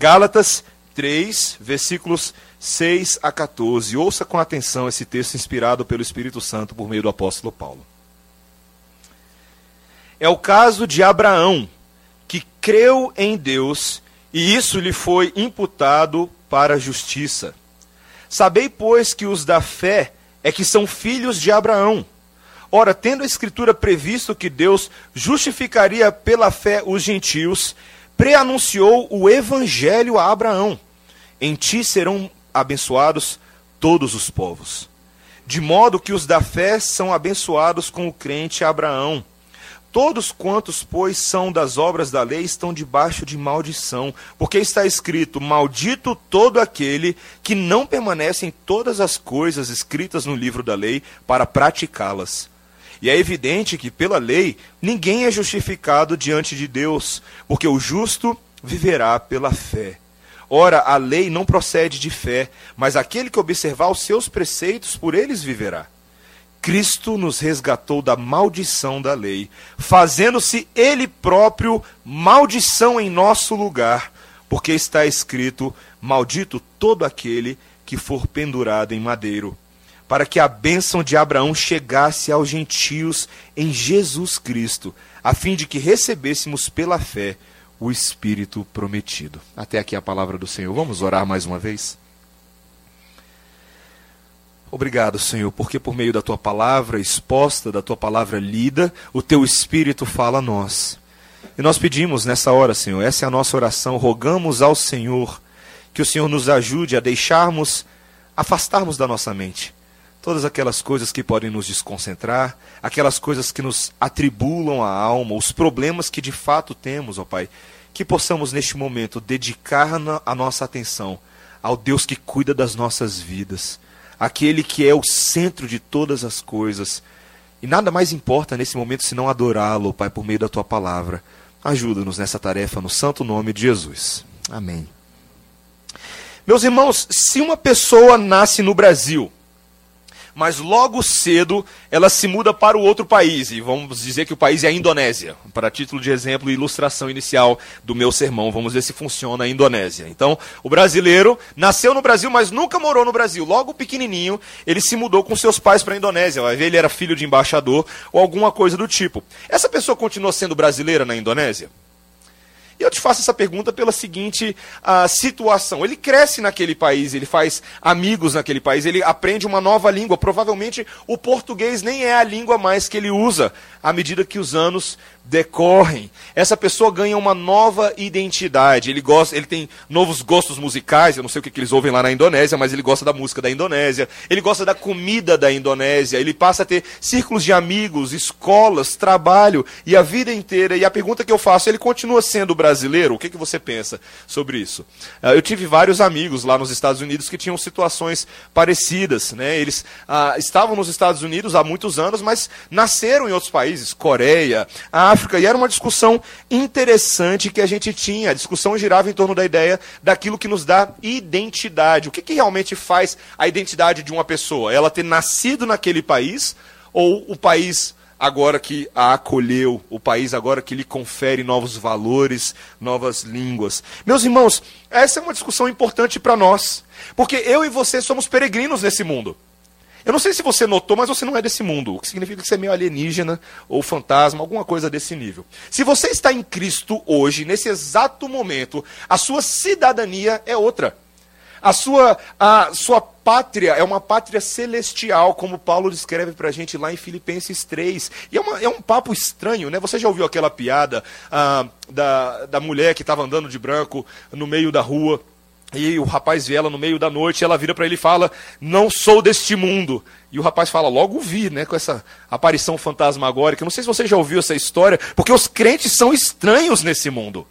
Gálatas 3, versículos 6 a 14. Ouça com atenção esse texto inspirado pelo Espírito Santo por meio do apóstolo Paulo. É o caso de Abraão, que creu em Deus e isso lhe foi imputado para justiça. Sabei, pois, que os da fé é que são filhos de Abraão. Ora, tendo a Escritura previsto que Deus justificaria pela fé os gentios, preanunciou o Evangelho a Abraão: Em ti serão abençoados todos os povos. De modo que os da fé são abençoados com o crente Abraão. Todos quantos, pois, são das obras da lei estão debaixo de maldição, porque está escrito: Maldito todo aquele que não permanece em todas as coisas escritas no livro da lei para praticá-las. E é evidente que, pela lei, ninguém é justificado diante de Deus, porque o justo viverá pela fé. Ora, a lei não procede de fé, mas aquele que observar os seus preceitos, por eles viverá. Cristo nos resgatou da maldição da lei, fazendo-se Ele próprio maldição em nosso lugar, porque está escrito: Maldito todo aquele que for pendurado em madeiro, para que a bênção de Abraão chegasse aos gentios em Jesus Cristo, a fim de que recebêssemos pela fé o Espírito prometido. Até aqui a palavra do Senhor. Vamos orar mais uma vez? Obrigado, Senhor, porque por meio da tua palavra exposta, da tua palavra lida, o teu Espírito fala a nós. E nós pedimos nessa hora, Senhor, essa é a nossa oração, rogamos ao Senhor que o Senhor nos ajude a deixarmos, afastarmos da nossa mente todas aquelas coisas que podem nos desconcentrar, aquelas coisas que nos atribulam a alma, os problemas que de fato temos, ó Pai, que possamos neste momento dedicar a nossa atenção ao Deus que cuida das nossas vidas aquele que é o centro de todas as coisas. E nada mais importa nesse momento senão adorá-lo, Pai, por meio da tua palavra. Ajuda-nos nessa tarefa no santo nome de Jesus. Amém. Meus irmãos, se uma pessoa nasce no Brasil, mas logo cedo ela se muda para o outro país, e vamos dizer que o país é a Indonésia, para título de exemplo e ilustração inicial do meu sermão, vamos ver se funciona a Indonésia. Então, o brasileiro nasceu no Brasil, mas nunca morou no Brasil. Logo pequenininho, ele se mudou com seus pais para a Indonésia, vai ver, ele era filho de embaixador ou alguma coisa do tipo. Essa pessoa continua sendo brasileira na Indonésia? E eu te faço essa pergunta pela seguinte uh, situação. Ele cresce naquele país, ele faz amigos naquele país, ele aprende uma nova língua. Provavelmente o português nem é a língua mais que ele usa à medida que os anos decorrem. Essa pessoa ganha uma nova identidade. Ele gosta, ele tem novos gostos musicais. Eu não sei o que, que eles ouvem lá na Indonésia, mas ele gosta da música da Indonésia. Ele gosta da comida da Indonésia. Ele passa a ter círculos de amigos, escolas, trabalho e a vida inteira. E a pergunta que eu faço, ele continua sendo brasileiro? O que, que você pensa sobre isso? Ah, eu tive vários amigos lá nos Estados Unidos que tinham situações parecidas. Né? Eles ah, estavam nos Estados Unidos há muitos anos, mas nasceram em outros países, Coreia, África África, e era uma discussão interessante que a gente tinha. A discussão girava em torno da ideia daquilo que nos dá identidade. O que, que realmente faz a identidade de uma pessoa? Ela ter nascido naquele país ou o país agora que a acolheu, o país agora que lhe confere novos valores, novas línguas. Meus irmãos, essa é uma discussão importante para nós, porque eu e você somos peregrinos nesse mundo. Eu não sei se você notou, mas você não é desse mundo, o que significa que você é meio alienígena ou fantasma, alguma coisa desse nível. Se você está em Cristo hoje, nesse exato momento, a sua cidadania é outra. A sua, a sua pátria é uma pátria celestial, como Paulo descreve para a gente lá em Filipenses 3. E é, uma, é, um papo estranho, né? Você já ouviu aquela piada ah, da, da mulher que estava andando de branco no meio da rua? E o rapaz vê ela no meio da noite, ela vira para ele e fala: Não sou deste mundo. E o rapaz fala: Logo vi, né, com essa aparição fantasmagórica. Não sei se você já ouviu essa história, porque os crentes são estranhos nesse mundo.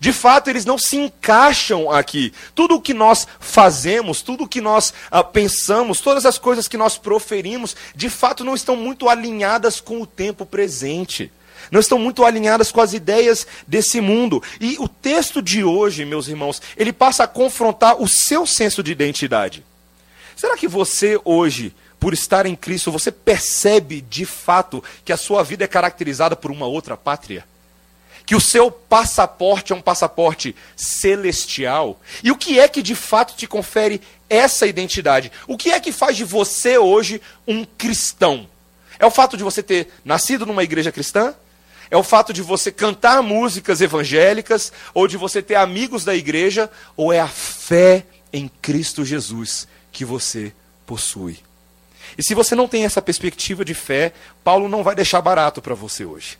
De fato, eles não se encaixam aqui. Tudo o que nós fazemos, tudo o que nós ah, pensamos, todas as coisas que nós proferimos, de fato não estão muito alinhadas com o tempo presente não estão muito alinhadas com as ideias desse mundo. E o texto de hoje, meus irmãos, ele passa a confrontar o seu senso de identidade. Será que você hoje, por estar em Cristo, você percebe de fato que a sua vida é caracterizada por uma outra pátria? que o seu passaporte é um passaporte celestial? E o que é que de fato te confere essa identidade? O que é que faz de você hoje um cristão? É o fato de você ter nascido numa igreja cristã? É o fato de você cantar músicas evangélicas? Ou de você ter amigos da igreja? Ou é a fé em Cristo Jesus que você possui? E se você não tem essa perspectiva de fé, Paulo não vai deixar barato para você hoje.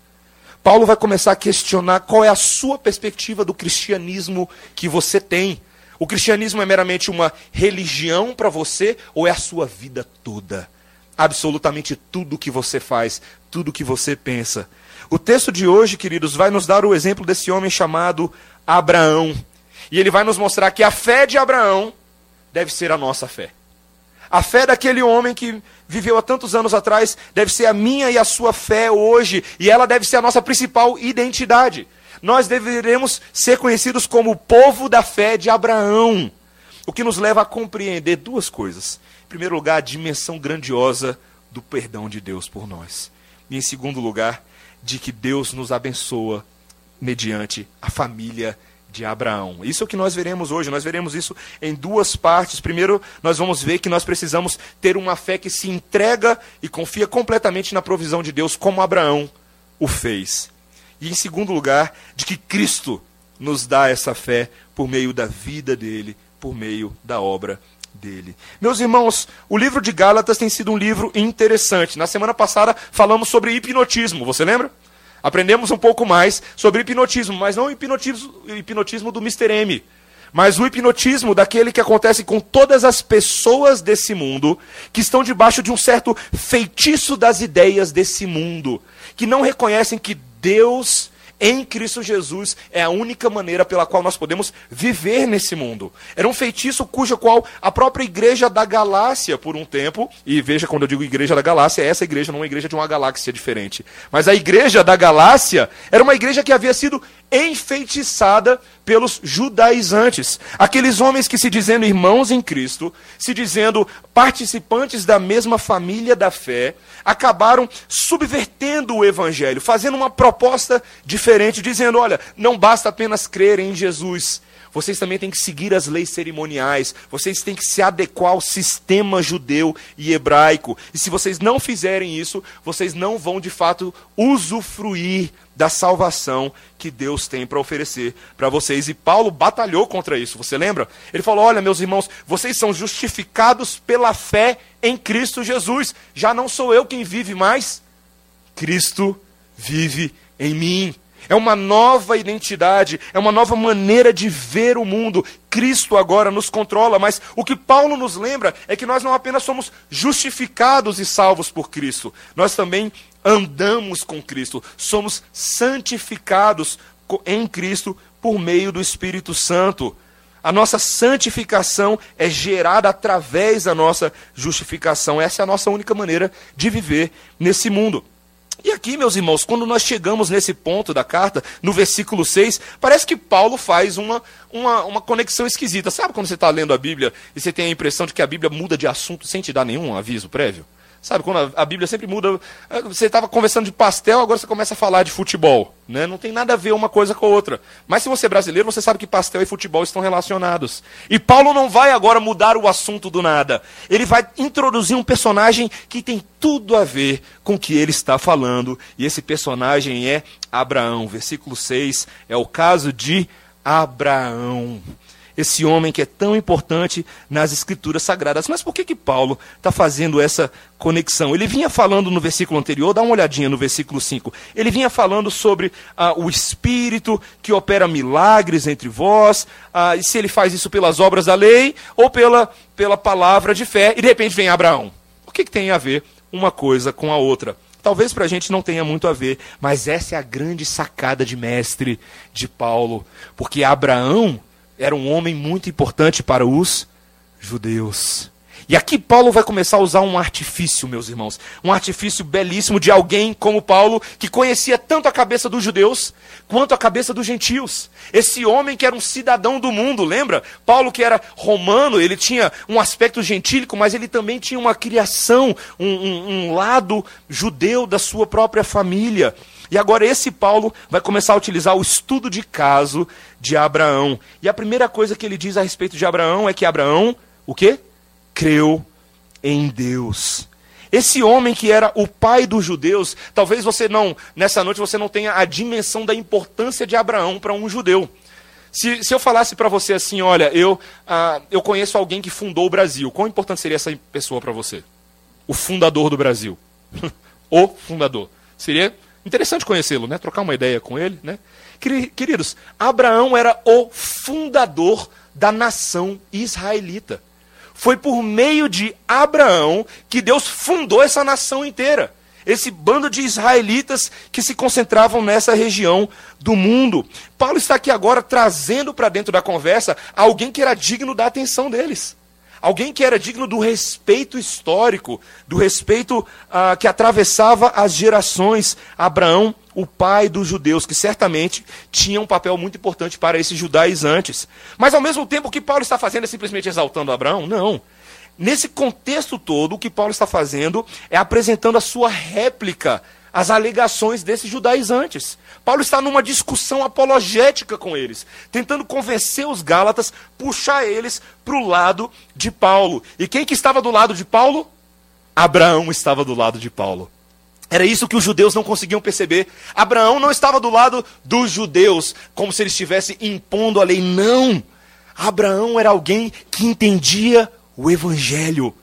Paulo vai começar a questionar qual é a sua perspectiva do cristianismo que você tem. O cristianismo é meramente uma religião para você ou é a sua vida toda? Absolutamente tudo que você faz, tudo que você pensa. O texto de hoje, queridos, vai nos dar o exemplo desse homem chamado Abraão. E ele vai nos mostrar que a fé de Abraão deve ser a nossa fé. A fé daquele homem que viveu há tantos anos atrás deve ser a minha e a sua fé hoje, e ela deve ser a nossa principal identidade. Nós deveremos ser conhecidos como o povo da fé de Abraão, o que nos leva a compreender duas coisas. Em primeiro lugar, a dimensão grandiosa do perdão de Deus por nós. E em segundo lugar, de que Deus nos abençoa mediante a família de Abraão. Isso é o que nós veremos hoje. Nós veremos isso em duas partes. Primeiro, nós vamos ver que nós precisamos ter uma fé que se entrega e confia completamente na provisão de Deus, como Abraão o fez. E em segundo lugar, de que Cristo nos dá essa fé por meio da vida dele, por meio da obra dele. Meus irmãos, o livro de Gálatas tem sido um livro interessante. Na semana passada falamos sobre hipnotismo, você lembra? Aprendemos um pouco mais sobre hipnotismo, mas não o hipnotismo, hipnotismo do Mr. M, mas o hipnotismo daquele que acontece com todas as pessoas desse mundo, que estão debaixo de um certo feitiço das ideias desse mundo, que não reconhecem que Deus em Cristo Jesus é a única maneira pela qual nós podemos viver nesse mundo. Era um feitiço cuja qual a própria igreja da Galácia, por um tempo, e veja quando eu digo igreja da Galácia, essa igreja não é uma igreja de uma galáxia diferente. Mas a igreja da Galácia era uma igreja que havia sido enfeitiçada pelos judaizantes, aqueles homens que se dizendo irmãos em Cristo, se dizendo participantes da mesma família da fé, acabaram subvertendo o evangelho, fazendo uma proposta diferente, dizendo: olha, não basta apenas crer em Jesus, vocês também têm que seguir as leis cerimoniais, vocês têm que se adequar ao sistema judeu e hebraico. E se vocês não fizerem isso, vocês não vão de fato usufruir da salvação que Deus tem para oferecer para vocês. E Paulo batalhou contra isso, você lembra? Ele falou: Olha, meus irmãos, vocês são justificados pela fé em Cristo Jesus. Já não sou eu quem vive mais, Cristo vive em mim é uma nova identidade, é uma nova maneira de ver o mundo. Cristo agora nos controla, mas o que Paulo nos lembra é que nós não apenas somos justificados e salvos por Cristo, nós também andamos com Cristo, somos santificados em Cristo por meio do Espírito Santo. A nossa santificação é gerada através da nossa justificação. Essa é a nossa única maneira de viver nesse mundo. E aqui, meus irmãos, quando nós chegamos nesse ponto da carta, no versículo 6, parece que Paulo faz uma, uma, uma conexão esquisita. Sabe quando você está lendo a Bíblia e você tem a impressão de que a Bíblia muda de assunto sem te dar nenhum aviso prévio? Sabe, quando a, Bíblia sempre muda. Eh, você estava conversando de pastel, agora você começa a falar de futebol. Né? Não tem nada a ver uma coisa com a outra. Mas se você é brasileiro, você sabe que pastel e futebol estão relacionados. E Paulo não vai agora mudar o assunto do nada. Ele vai introduzir um personagem que tem tudo a ver com o que ele está falando. E esse personagem é Abraão. Versículo 6 é o caso de Abraão esse homem que é tão importante nas escrituras sagradas. Mas por que, que Paulo está fazendo essa conexão? Ele vinha falando no versículo anterior, dá uma olhadinha no versículo 5. Ele vinha falando sobre ah, o Espírito que opera milagres entre vós, ah, e se ele faz isso pelas obras da lei ou pela, pela palavra de fé, e de repente vem Abraão. O que, que tem a ver uma coisa com a outra? Talvez para a gente não tenha muito a ver, mas essa é a grande sacada de mestre de Paulo, porque Abraão era um homem muito importante para os judeus. E aqui Paulo vai começar a usar um artifício, meus irmãos. Um artifício belíssimo de alguém como Paulo, que conhecia tanto a cabeça dos judeus quanto a cabeça dos gentios. Esse homem que era um cidadão do mundo, lembra? Paulo, que era romano, ele tinha um aspecto gentílico, mas ele também tinha uma criação, um, um, um lado judeu da sua própria família. E agora esse Paulo vai começar a utilizar o estudo de caso de Abraão. E a primeira coisa que ele diz a respeito de Abraão é que Abraão, o quê? Creu em Deus. Esse homem que era o pai dos judeus, talvez você não, nessa noite você não tenha a dimensão da importância de Abraão para um judeu. Se, se eu falasse para você assim, olha, eu, ah, eu conheço alguém que fundou o Brasil, quão importante seria essa pessoa para você? O fundador do Brasil. o fundador. Seria interessante conhecê-lo, né? Trocar uma ideia com ele, né? Queridos, Abraão era o fundador da nação israelita. Foi por meio de Abraão que Deus fundou essa nação inteira. Esse bando de israelitas que se concentravam nessa região do mundo. Paulo está aqui agora trazendo para dentro da conversa alguém que era digno da atenção deles. Alguém que era digno do respeito histórico, do respeito ah, que atravessava as gerações. Abraão, o pai dos judeus, que certamente tinha um papel muito importante para esses judaizantes. Mas ao mesmo tempo, o que Paulo está fazendo é simplesmente exaltando Abraão? Não. Nesse contexto todo, o que Paulo está fazendo é apresentando a sua réplica às alegações desses judaizantes. Paulo está numa discussão apologética com eles, tentando convencer os Gálatas, puxar eles para o lado de Paulo. E quem que estava do lado de Paulo? Abraão estava do lado de Paulo. Era isso que os judeus não conseguiam perceber. Abraão não estava do lado dos judeus, como se ele estivesse impondo a lei. Não! Abraão era alguém que entendia o evangelho.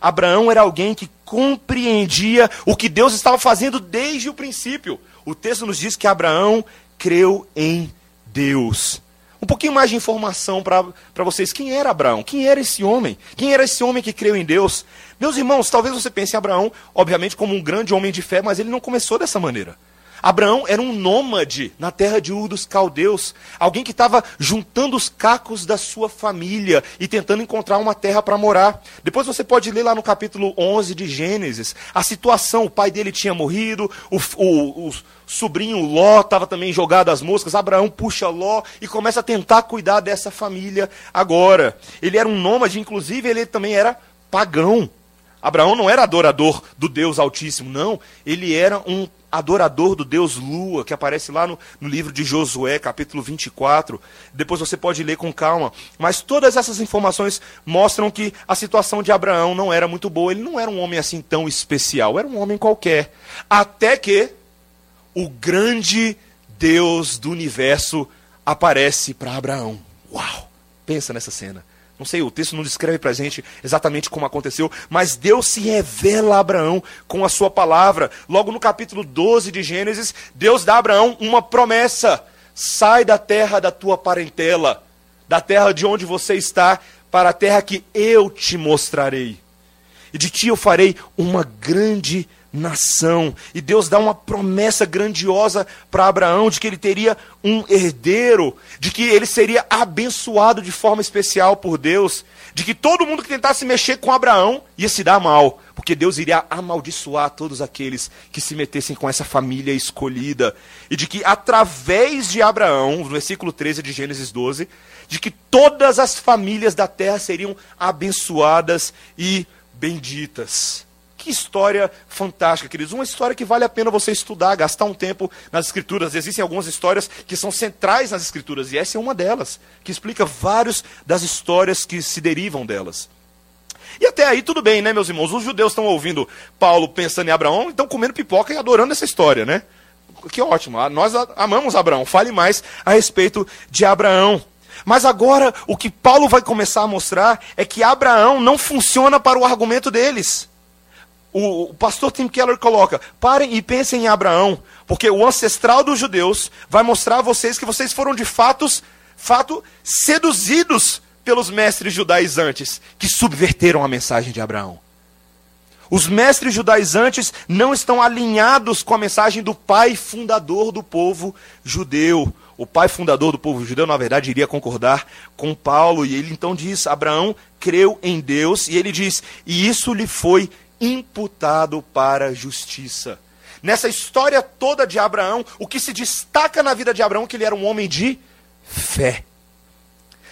Abraão era alguém que compreendia o que Deus estava fazendo desde o princípio. O texto nos diz que Abraão creu em Deus. Um pouquinho mais de informação para vocês. Quem era Abraão? Quem era esse homem? Quem era esse homem que creu em Deus? Meus irmãos, talvez você pense em Abraão, obviamente, como um grande homem de fé, mas ele não começou dessa maneira. Abraão era um nômade na terra de Ur dos Caldeus, alguém que estava juntando os cacos da sua família e tentando encontrar uma terra para morar. Depois você pode ler lá no capítulo 11 de Gênesis a situação: o pai dele tinha morrido, o, o, o sobrinho Ló estava também jogado às moscas. Abraão puxa Ló e começa a tentar cuidar dessa família agora. Ele era um nômade, inclusive ele também era pagão. Abraão não era adorador do Deus Altíssimo, não. Ele era um adorador do Deus Lua, que aparece lá no, no, livro de Josué, capítulo 24. Depois você pode ler com calma. Mas todas essas informações mostram que a situação de Abraão não era muito boa. Ele não era um homem assim tão especial, era um homem qualquer. Até que o grande Deus do universo aparece para Abraão. Uau! Pensa nessa cena. Não sei, o texto não descreve para a gente exatamente como aconteceu, mas Deus se revela a Abraão com a sua palavra. Logo no capítulo 12 de Gênesis, Deus dá a Abraão uma promessa: sai da terra da tua parentela, da terra de onde você está, para a terra que eu te mostrarei. E de ti eu farei uma grande nação. E Deus dá uma promessa grandiosa para Abraão de que ele teria um herdeiro, de que ele seria abençoado de forma especial por Deus, de que todo mundo que tentasse mexer com Abraão ia se dar mal, porque Deus iria amaldiçoar todos aqueles que se metessem com essa família escolhida, e de que através de Abraão, no versículo 13 de Gênesis 12, de que todas as famílias da terra seriam abençoadas e benditas. Que história fantástica, queridos. Uma história que vale a pena você estudar, gastar um tempo nas Escrituras. Existem algumas histórias que são centrais nas Escrituras, e essa é uma delas, que explica várias das histórias que se derivam delas. E até aí tudo bem, né, meus irmãos? Os judeus estão ouvindo Paulo pensando em Abraão, estão comendo pipoca e adorando essa história, né? Que ótimo, ah, nós amamos Abraão. Fale mais a respeito de Abraão. Mas agora o que Paulo vai começar a mostrar é que Abraão não funciona para o argumento deles o, pastor Tim Keller coloca: parem e pensem em Abraão, porque o ancestral dos judeus vai mostrar a vocês que vocês foram de fatos, fato seduzidos pelos mestres judaizantes que subverteram a mensagem de Abraão. Os mestres judaizantes não estão alinhados com a mensagem do pai fundador do povo judeu. O pai fundador do povo judeu, na verdade, iria concordar com Paulo, e ele então diz: Abraão creu em Deus, e ele diz: e isso lhe foi imputado para a justiça. Nessa história toda de Abraão, o que se destaca na vida de Abraão é que ele era um homem de fé.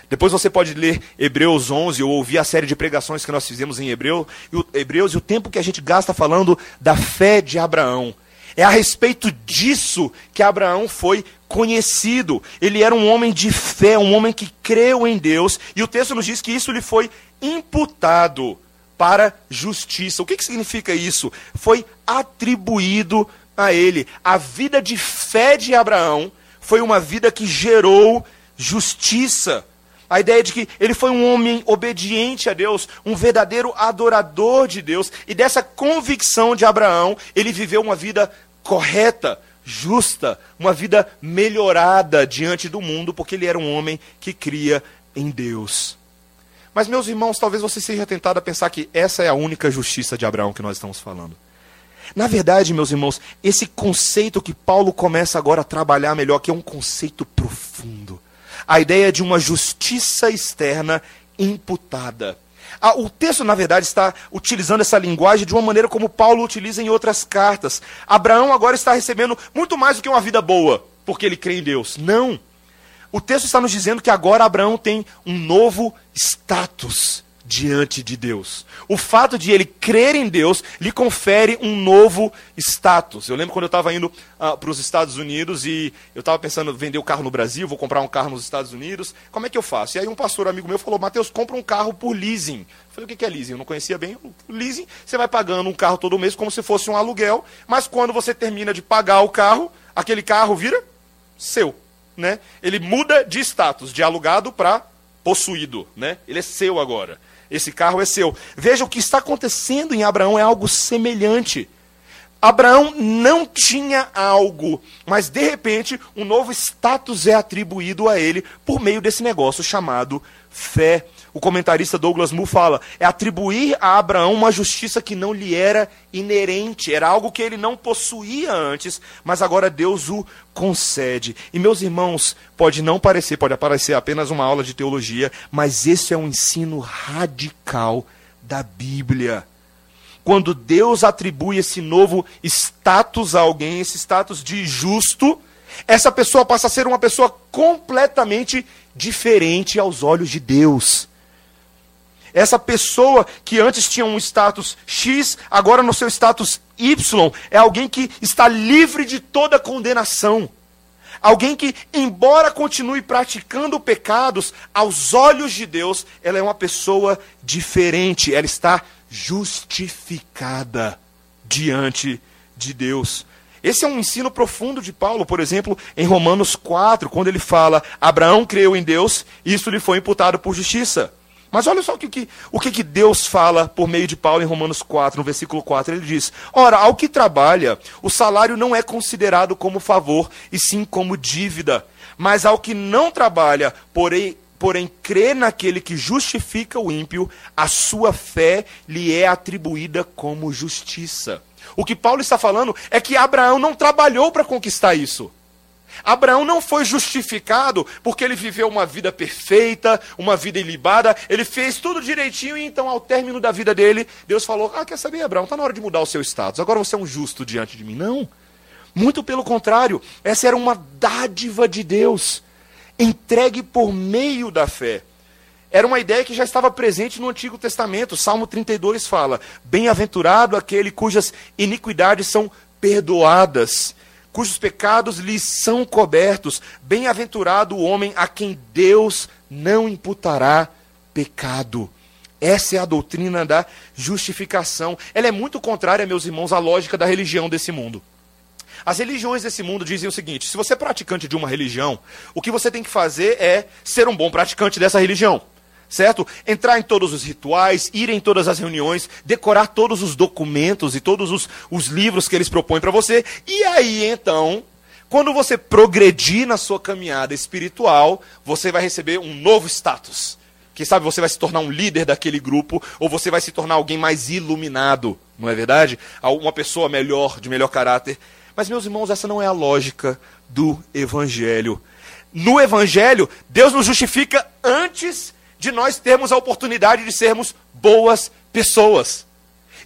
Depois você pode ler Hebreus 11 ou ouvir a série de pregações que nós fizemos em Hebreu, e o, Hebreus e o tempo que a gente gasta falando da fé de Abraão. É a respeito disso que Abraão foi conhecido. Ele era um homem de fé, um homem que creu em Deus, e o texto nos diz que isso lhe foi imputado para justiça. O que, que significa isso? Foi atribuído a ele. A vida de fé de Abraão foi uma vida que gerou justiça. A ideia de que ele foi um homem obediente a Deus, um verdadeiro adorador de Deus, e dessa convicção de Abraão, ele viveu uma vida correta, justa, uma vida melhorada diante do mundo, porque ele era um homem que cria em Deus. Mas, meus irmãos, talvez você seja tentado a pensar que essa é a única justiça de Abraão que nós estamos falando. Na verdade, meus irmãos, esse conceito que Paulo começa agora a trabalhar melhor, que é um conceito profundo. A ideia de uma justiça externa imputada. Ah, o texto, na verdade, está utilizando essa linguagem de uma maneira como Paulo utiliza em outras cartas. Abraão agora está recebendo muito mais do que uma vida boa, porque ele crê em Deus. Não. O texto está nos dizendo que agora Abraão tem um novo status diante de Deus. O fato de ele crer em Deus lhe confere um novo status. Eu lembro quando eu estava indo uh, para os Estados Unidos e eu estava pensando em vender o carro no Brasil, vou comprar um carro nos Estados Unidos, como é que eu faço? E aí um pastor amigo meu falou, Mateus, compra um carro por leasing. Eu falei, o que é leasing? Eu não conhecia bem. Leasing, você vai pagando um carro todo mês como se fosse um aluguel, mas quando você termina de pagar o carro, aquele carro vira seu. Né? Ele muda de status, de alugado para possuído. Né? Ele é seu agora. Esse carro é seu. Veja o que está acontecendo em Abraão é algo semelhante. Abraão não tinha algo, mas de repente um novo status é atribuído a ele por meio desse negócio chamado fé o comentarista Douglas Moo fala, é atribuir a Abraão uma justiça que não lhe era inerente, era algo que ele não possuía antes, mas agora Deus o concede. E meus irmãos, pode não parecer, pode aparecer apenas uma aula de teologia, mas esse é um ensino radical da Bíblia. Quando Deus atribui esse novo status a alguém, esse status de justo, essa pessoa passa a ser uma pessoa completamente diferente aos olhos de Deus. Essa pessoa que antes tinha um status X, agora no seu status Y, é alguém que está livre de toda condenação. Alguém que, embora continue praticando pecados, aos olhos de Deus, ela é uma pessoa diferente, ela está justificada diante de Deus. Esse é um ensino profundo de Paulo, por exemplo, em Romanos 4, quando ele fala: Abraão creu em Deus, e isso lhe foi imputado por justiça. Mas olha só o que, o que Deus fala por meio de Paulo em Romanos 4, no versículo 4. Ele diz: Ora, ao que trabalha, o salário não é considerado como favor, e sim como dívida. Mas ao que não trabalha, porém, porém crê naquele que justifica o ímpio, a sua fé lhe é atribuída como justiça. O que Paulo está falando é que Abraão não trabalhou para conquistar isso. Abraão não foi justificado porque ele viveu uma vida perfeita, uma vida ilibada, ele fez tudo direitinho e então, ao término da vida dele, Deus falou: Ah, quer saber, Abraão, está na hora de mudar o seu status, agora você é um justo diante de mim. Não. Muito pelo contrário, essa era uma dádiva de Deus, entregue por meio da fé. Era uma ideia que já estava presente no Antigo Testamento. Salmo 32 fala: Bem-aventurado aquele cujas iniquidades são perdoadas cujos pecados lhes são cobertos. Bem-aventurado o homem a quem Deus não imputará pecado. Essa é a doutrina da justificação. Ela é muito contrária, meus irmãos, à lógica da religião desse mundo. As religiões desse mundo dizem o seguinte: se você é praticante de uma religião, o que você tem que fazer é ser um bom praticante dessa religião certo? Entrar em todos os rituais, ir em todas as reuniões, decorar todos os documentos e todos os, os livros que eles propõem para você. E aí, então, quando você progredir na sua caminhada espiritual, você vai receber um novo status. Quem sabe você vai se tornar um líder daquele grupo, ou você vai se tornar alguém mais iluminado, não é verdade? Uma pessoa melhor, de melhor caráter. Mas, meus irmãos, essa não é a lógica do Evangelho. No Evangelho, Deus nos justifica antes de nós termos a oportunidade de sermos boas pessoas.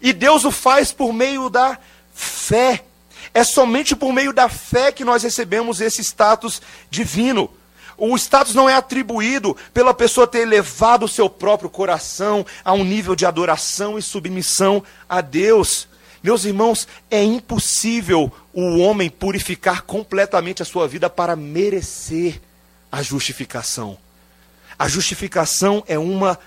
E Deus o faz por meio da fé. É somente por meio da fé que nós recebemos esse status divino. O status não é atribuído pela pessoa ter elevado o seu próprio coração a um nível de adoração e submissão a Deus. Meus irmãos, é impossível o homem purificar completamente a sua vida para merecer a justificação. A justificação é uma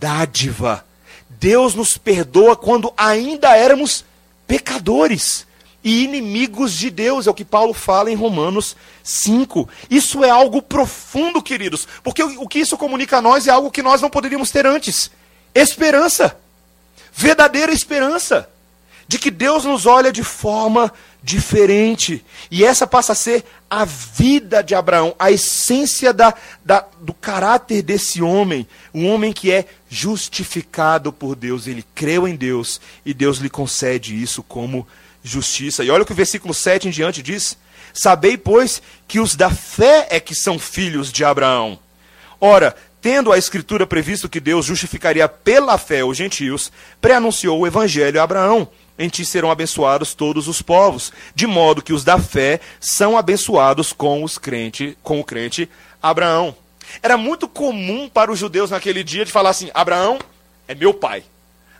dádiva. Deus nos perdoa quando ainda éramos pecadores e inimigos de Deus, é o que Paulo fala em Romanos 5. Isso é algo profundo, queridos, porque o que isso comunica a nós é algo que nós não poderíamos ter antes: esperança, verdadeira esperança, de que Deus nos olha de forma diferente. E essa passa a ser a vida de Abraão, a essência da, da, do caráter desse homem. Um homem que é justificado por Deus. Ele creu em Deus e Deus lhe concede isso como justiça. E olha o que o versículo 7 em diante diz: Sabei, pois, que os da fé é que são filhos de Abraão. Ora, tendo a Escritura previsto que Deus justificaria pela fé os gentios, preanunciou o evangelho a Abraão em ti serão abençoados todos os povos, de modo que os da fé são abençoados com os crente, com o crente Abraão. Era muito comum para os judeus naquele dia de falar assim: Abraão é meu pai.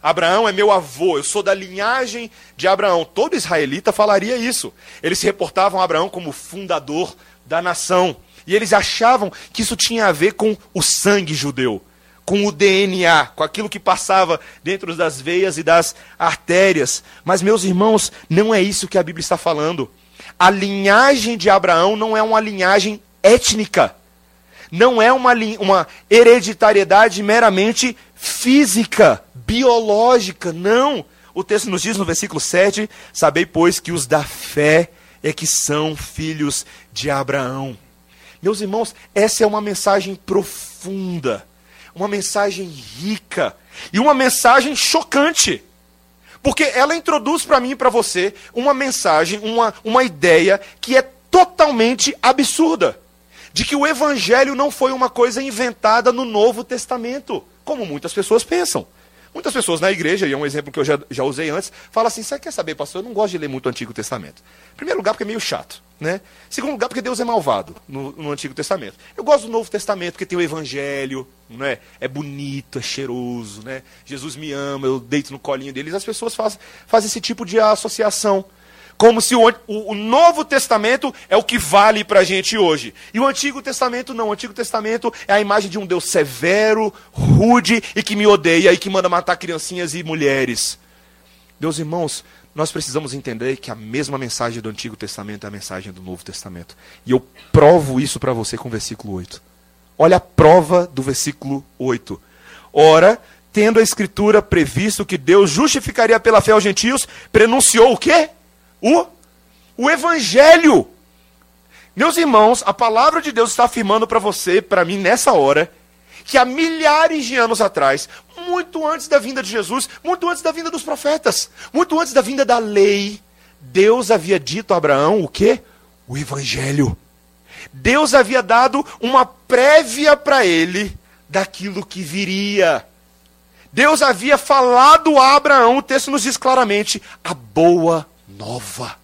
Abraão é meu avô, eu sou da linhagem de Abraão. Todo israelita falaria isso. Eles se reportavam a Abraão como fundador da nação. E eles achavam que isso tinha a ver com o sangue judeu com o DNA, com aquilo que passava dentro das veias e das artérias. Mas, meus irmãos, não é isso que a Bíblia está falando. A linhagem de Abraão não é uma linhagem étnica. Não é uma, uma hereditariedade meramente física, biológica. Não. O texto nos diz no versículo 7: Sabei, pois, que os da fé é que são filhos de Abraão. Meus irmãos, essa é uma mensagem profunda uma mensagem rica e uma mensagem chocante. Porque ela introduz para mim e para você uma mensagem, uma, uma ideia que é totalmente absurda. De que o evangelho não foi uma coisa inventada no Novo Testamento, como muitas pessoas pensam. Muitas pessoas na igreja, e é um exemplo que eu já, já usei antes, falam assim: você quer saber, pastor? Eu não gosto de ler muito o Antigo Testamento. Primeiro lugar, porque é meio chato. Né? Segundo lugar, porque Deus é malvado no, no, Antigo Testamento. Eu gosto do Novo Testamento, porque tem o Evangelho, né? é bonito, é cheiroso. Né? Jesus me ama, eu deito no colinho deles. As pessoas fazem, esse tipo de associação. Como se o, o, o Novo Testamento é o que vale para a gente hoje. E o Antigo Testamento não. O Antigo Testamento é a imagem de um Deus severo, rude e que me odeia e que manda matar criancinhas e mulheres. Meus irmãos, nós precisamos entender que a mesma mensagem do Antigo Testamento é a mensagem do Novo Testamento. E eu provo isso para você com o versículo 8. Olha a prova do versículo 8. Ora, tendo a Escritura previsto que Deus justificaria pela fé aos gentios, prenunciou o quê? o, o Evangelho. Meus irmãos, a palavra de Deus está afirmando para você, para mim, nessa hora, que há milhares de anos atrás, muito antes da vinda de Jesus, muito antes da vinda dos profetas, muito antes da vinda da lei, Deus havia dito a Abraão o quê? O Evangelho. Deus havia dado uma prévia para ele daquilo que viria. Deus havia falado a Abraão, o texto nos diz claramente, a boa nova.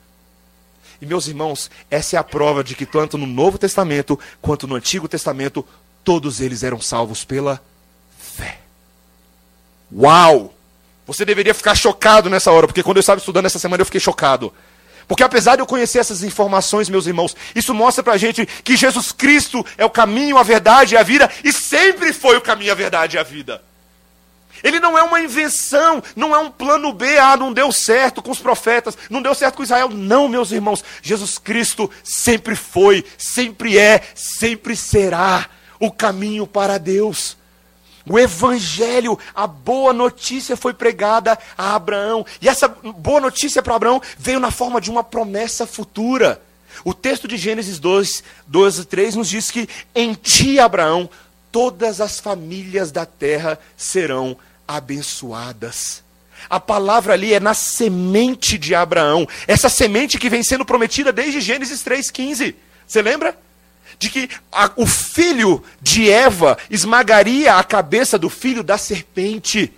E meus irmãos, essa é a prova de que tanto no Novo Testamento quanto no Antigo Testamento, todos eles eram salvos pela fé. Uau! Você deveria ficar chocado nessa hora, porque quando eu estava estudando essa semana eu fiquei chocado. Porque apesar de eu conhecer essas informações, meus irmãos, isso mostra pra gente que Jesus Cristo é o caminho, a verdade e a vida, e sempre foi o caminho, a verdade e a vida. Ele não é uma invenção, não é um plano B, ah, não deu certo com os profetas, não deu certo com Israel. Não, meus irmãos, Jesus Cristo sempre foi, sempre é, sempre será o caminho para Deus. O evangelho, a boa notícia foi pregada a Abraão. E essa boa notícia para Abraão veio na forma de uma promessa futura. O texto de Gênesis 2, 12 3 nos diz que em ti, Abraão, todas as famílias da terra serão abençoadas. A palavra ali é na semente de Abraão, essa semente que vem sendo prometida desde Gênesis 3,15. Você lembra? De que a, o filho de Eva esmagaria a cabeça do filho da serpente.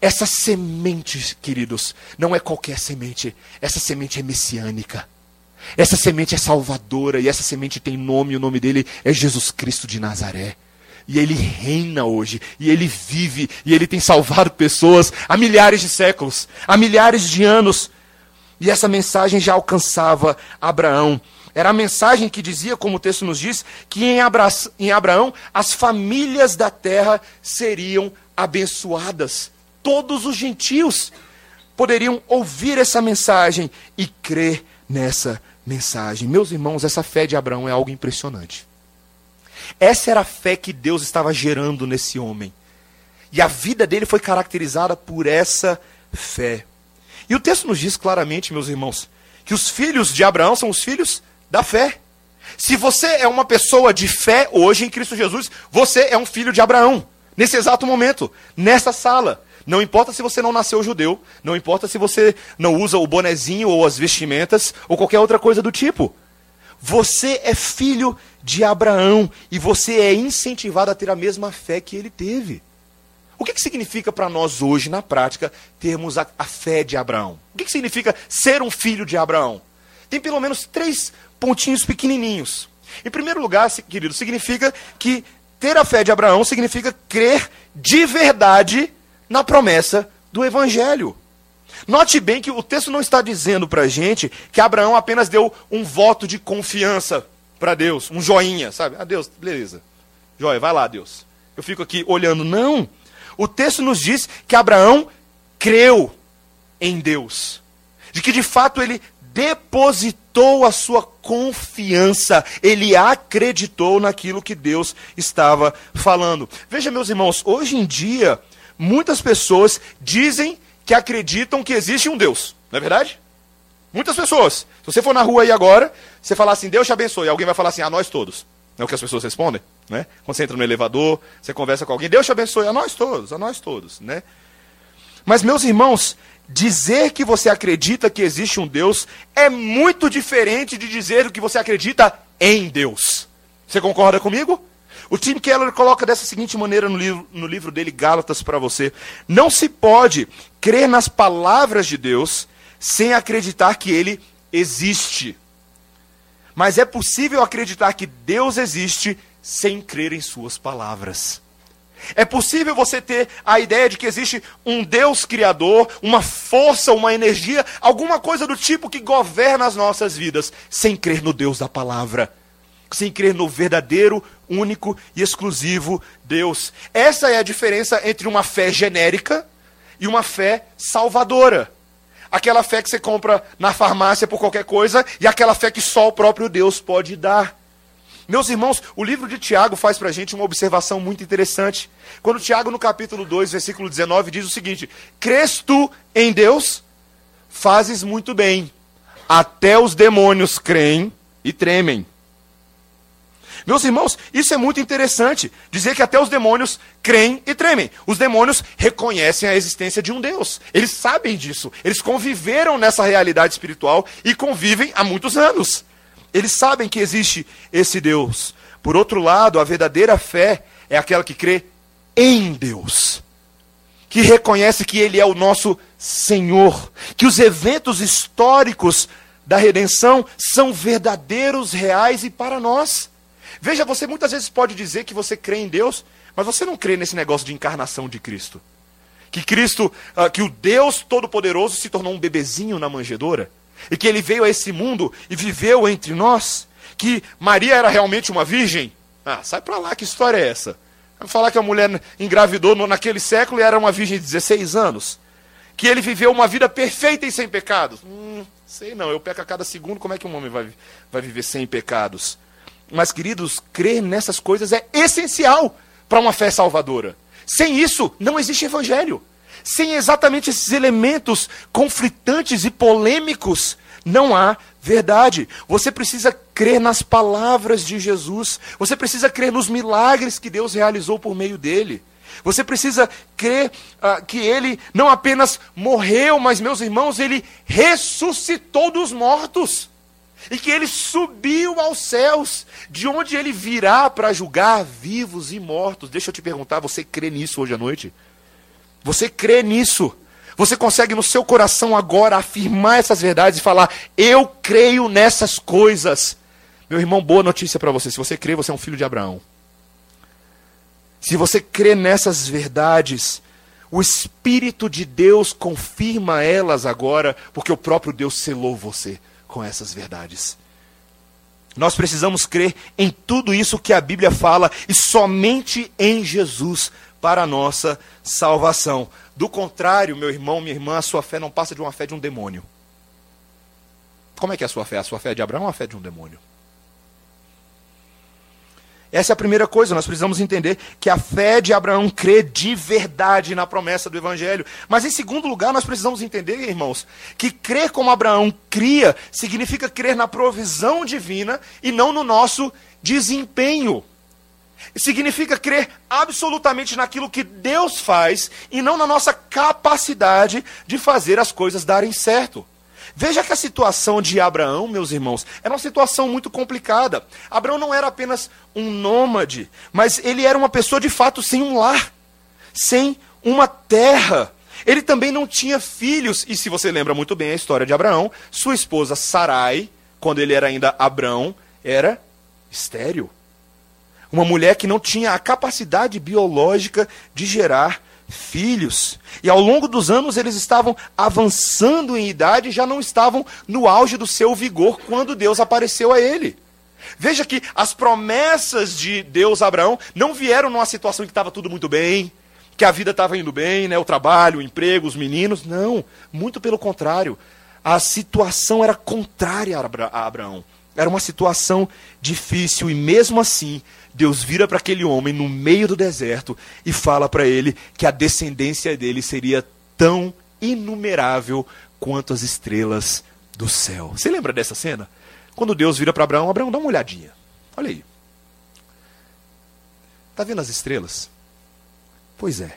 Essa semente, queridos, não é qualquer semente. Essa semente é messiânica. Essa semente é salvadora e essa semente tem nome, o nome dele é Jesus Cristo de Nazaré. E ele reina hoje, e ele vive, e ele tem salvado pessoas há milhares de séculos, há milhares de anos. E essa mensagem já alcançava Abraão. Era a mensagem que dizia, como o texto nos diz, que em, Abra em Abraão as famílias da terra seriam abençoadas. Todos os gentios poderiam ouvir essa mensagem e crer nessa mensagem. Meus irmãos, essa fé de Abraão é algo impressionante. Essa era a fé que Deus estava gerando nesse homem. E a vida dele foi caracterizada por essa fé. E o texto nos diz claramente, meus irmãos, que os filhos de Abraão são os filhos da fé. Se você é uma pessoa de fé hoje em Cristo Jesus, você é um filho de Abraão. Nesse exato momento, nessa sala. Não importa se você não nasceu judeu, não importa se você não usa o bonezinho ou as vestimentas ou qualquer outra coisa do tipo. Você é filho de Abraão e você é incentivado a ter a mesma fé que ele teve. O que, que significa para nós hoje, na prática, termos a, a fé de Abraão? O que, que significa ser um filho de Abraão? Tem pelo menos três pontinhos pequenininhos. Em primeiro lugar, querido, significa que ter a fé de Abraão significa crer de verdade na promessa do Evangelho. Note bem que o texto não está dizendo para gente que Abraão apenas deu um voto de confiança para Deus, um joinha, sabe? Ah, Deus, beleza. Joia, vai lá, Deus. Eu fico aqui olhando. Não. O texto nos diz que Abraão creu em Deus. De que de fato ele depositou a sua confiança, ele acreditou naquilo que Deus estava falando. Veja, meus irmãos, hoje em dia, muitas pessoas dizem que acreditam que existe um Deus, não é verdade? Muitas pessoas. Se você for na rua aí agora, você falar assim, Deus te abençoe, alguém vai falar assim, a nós todos. É o que as pessoas respondem, né? Quando você entra no elevador, você conversa com alguém, Deus te abençoe, a nós todos, a nós todos, né? Mas, meus irmãos, dizer que você acredita que existe um Deus é muito diferente de dizer que você acredita em Deus. Você concorda comigo? O Tim Keller coloca dessa seguinte maneira no livro, no livro dele, Gálatas, para você: Não se pode crer nas palavras de Deus sem acreditar que ele existe. Mas é possível acreditar que Deus existe sem crer em suas palavras. É possível você ter a ideia de que existe um Deus criador, uma força, uma energia, alguma coisa do tipo que governa as nossas vidas, sem crer no Deus da palavra, sem crer no verdadeiro, único e exclusivo Deus. Essa é a diferença entre uma fé genérica e uma fé salvadora. Aquela fé que você compra na farmácia por qualquer coisa e aquela fé que só o próprio Deus pode dar. Meus irmãos, o livro de Tiago faz para a gente uma observação muito interessante. Quando Tiago, no capítulo 2, versículo 19, diz o seguinte: Crês tu em Deus? Fazes muito bem. Até os demônios creem e tremem. Meus irmãos, isso é muito interessante. Dizer que até os demônios creem e tremem. Os demônios reconhecem a existência de um Deus. Eles sabem disso. Eles conviveram nessa realidade espiritual e convivem há muitos anos. Eles sabem que existe esse Deus. Por outro lado, a verdadeira fé é aquela que crê em Deus, que reconhece que Ele é o nosso Senhor, que os eventos históricos da redenção são verdadeiros, reais e para nós. Veja, você muitas vezes pode dizer que você crê em Deus, mas você não crê nesse negócio de encarnação de Cristo. Que Cristo, ah, que o Deus Todo-Poderoso se tornou um bebezinho na manjedoura e que ele veio a esse mundo e viveu entre nós, que Maria era realmente uma virgem. Ah, sai para lá, que história é essa? Vai falar que a mulher engravidou naquele século e era uma virgem de 16 anos. Que ele viveu uma vida perfeita e sem pecados. Hum, sei não, eu peco a cada segundo, como é que um homem vai, vai viver sem pecados? Mas, queridos, crer nessas coisas é essencial para uma fé salvadora. Sem isso, não existe evangelho. Sem exatamente esses elementos conflitantes e polêmicos, não há verdade. Você precisa crer nas palavras de Jesus. Você precisa crer nos milagres que Deus realizou por meio dele. Você precisa crer uh, que ele não apenas morreu, mas, meus irmãos, ele ressuscitou dos mortos. E que ele subiu aos céus, de onde ele virá para julgar vivos e mortos. Deixa eu te perguntar, você crê nisso hoje à noite? Você crê nisso? Você consegue no seu coração agora afirmar essas verdades e falar: Eu creio nessas coisas. Meu irmão, boa notícia para você. Se você crê, você é um filho de Abraão. Se você crê nessas verdades, O Espírito de Deus confirma elas agora, porque o próprio Deus selou você com essas verdades. Nós precisamos crer em tudo isso que a Bíblia fala e somente em Jesus para a nossa salvação. Do contrário, meu irmão, minha irmã, a sua fé não passa de uma fé de um demônio. Como é que é a sua fé? A sua fé é de Abraão ou a fé de um demônio? Essa é a primeira coisa, nós precisamos entender que a fé de Abraão crê de verdade na promessa do Evangelho. Mas em segundo lugar, nós precisamos entender, irmãos, que crer como Abraão cria significa crer na provisão divina e não no nosso desempenho. Significa crer absolutamente naquilo que Deus faz e não na nossa capacidade de fazer as coisas darem certo. Veja que a situação de Abraão, meus irmãos, era uma situação muito complicada. Abraão não era apenas um nômade, mas ele era uma pessoa de fato sem um lar, sem uma terra. Ele também não tinha filhos, e se você lembra muito bem a história de Abraão, sua esposa Sarai, quando ele era ainda Abraão, era estéril. Uma mulher que não tinha a capacidade biológica de gerar filhos. E ao longo dos anos eles estavam avançando em idade já não estavam no auge do seu vigor quando Deus apareceu a ele. Veja que as promessas de Deus a Abraão não vieram numa situação em que estava tudo muito bem, que a vida estava indo bem, né, o trabalho, o emprego, os meninos. Não, muito pelo contrário. A situação era contrária a Abraão. Era uma situação difícil e mesmo assim Deus vira para aquele homem no meio do deserto e fala para ele que a descendência dele seria tão inumerável quanto as estrelas do céu. Você lembra dessa cena? Quando Deus vira para Abraão, Abraão, dá uma olhadinha. Olha aí. Está vendo as estrelas? Pois é.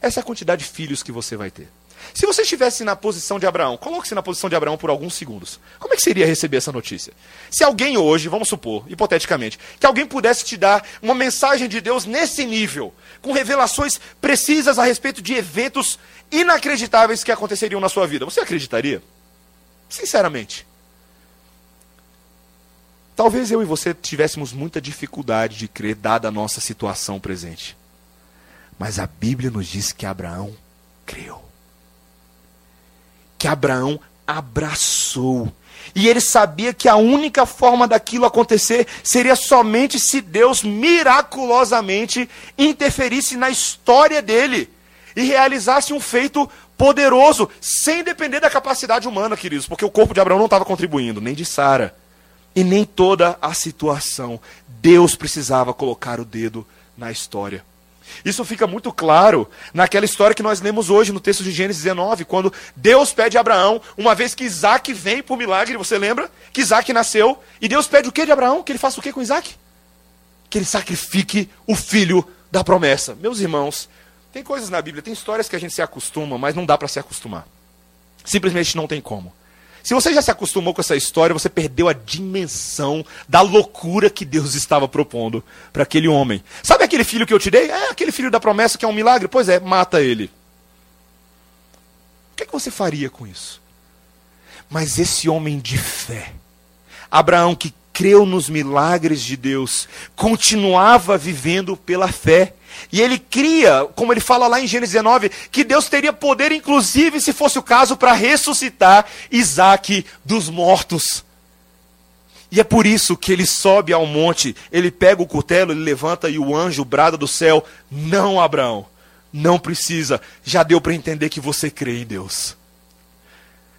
Essa é a quantidade de filhos que você vai ter. Se você estivesse na posição de Abraão, coloque-se na posição de Abraão por alguns segundos. Como é que seria receber essa notícia? Se alguém hoje, vamos supor, hipoteticamente, que alguém pudesse te dar uma mensagem de Deus nesse nível, com revelações precisas a respeito de eventos inacreditáveis que aconteceriam na sua vida, você acreditaria? Sinceramente. Talvez eu e você tivéssemos muita dificuldade de crer, dada a nossa situação presente. Mas a Bíblia nos diz que Abraão creu que Abraão abraçou. E ele sabia que a única forma daquilo acontecer seria somente se Deus miraculosamente interferisse na história dele e realizasse um feito poderoso, sem depender da capacidade humana, queridos, porque o corpo de Abraão não estava contribuindo, nem de Sara, e nem toda a situação. Deus precisava colocar o dedo na história. Isso fica muito claro naquela história que nós lemos hoje no texto de Gênesis 19, quando Deus pede a Abraão, uma vez que Isaac vem por milagre, você lembra? Que Isaac nasceu, e Deus pede o que de Abraão? Que ele faça o que com Isaac? Que ele sacrifique o filho da promessa. Meus irmãos, tem coisas na Bíblia, tem histórias que a gente se acostuma, mas não dá para se acostumar. Simplesmente não tem como. Se você já se acostumou com essa história, você perdeu a dimensão da loucura que Deus estava propondo para aquele homem. Sabe aquele filho que eu te dei? É aquele filho da promessa que é um milagre? Pois é, mata ele. O que, é que você faria com isso? Mas esse homem de fé, Abraão que creu nos milagres de Deus, continuava vivendo pela fé. E ele cria, como ele fala lá em Gênesis 19, que Deus teria poder, inclusive, se fosse o caso, para ressuscitar Isaac dos mortos. E é por isso que ele sobe ao monte, ele pega o cutelo, ele levanta e o anjo brada do céu: Não, Abraão, não precisa. Já deu para entender que você crê em Deus.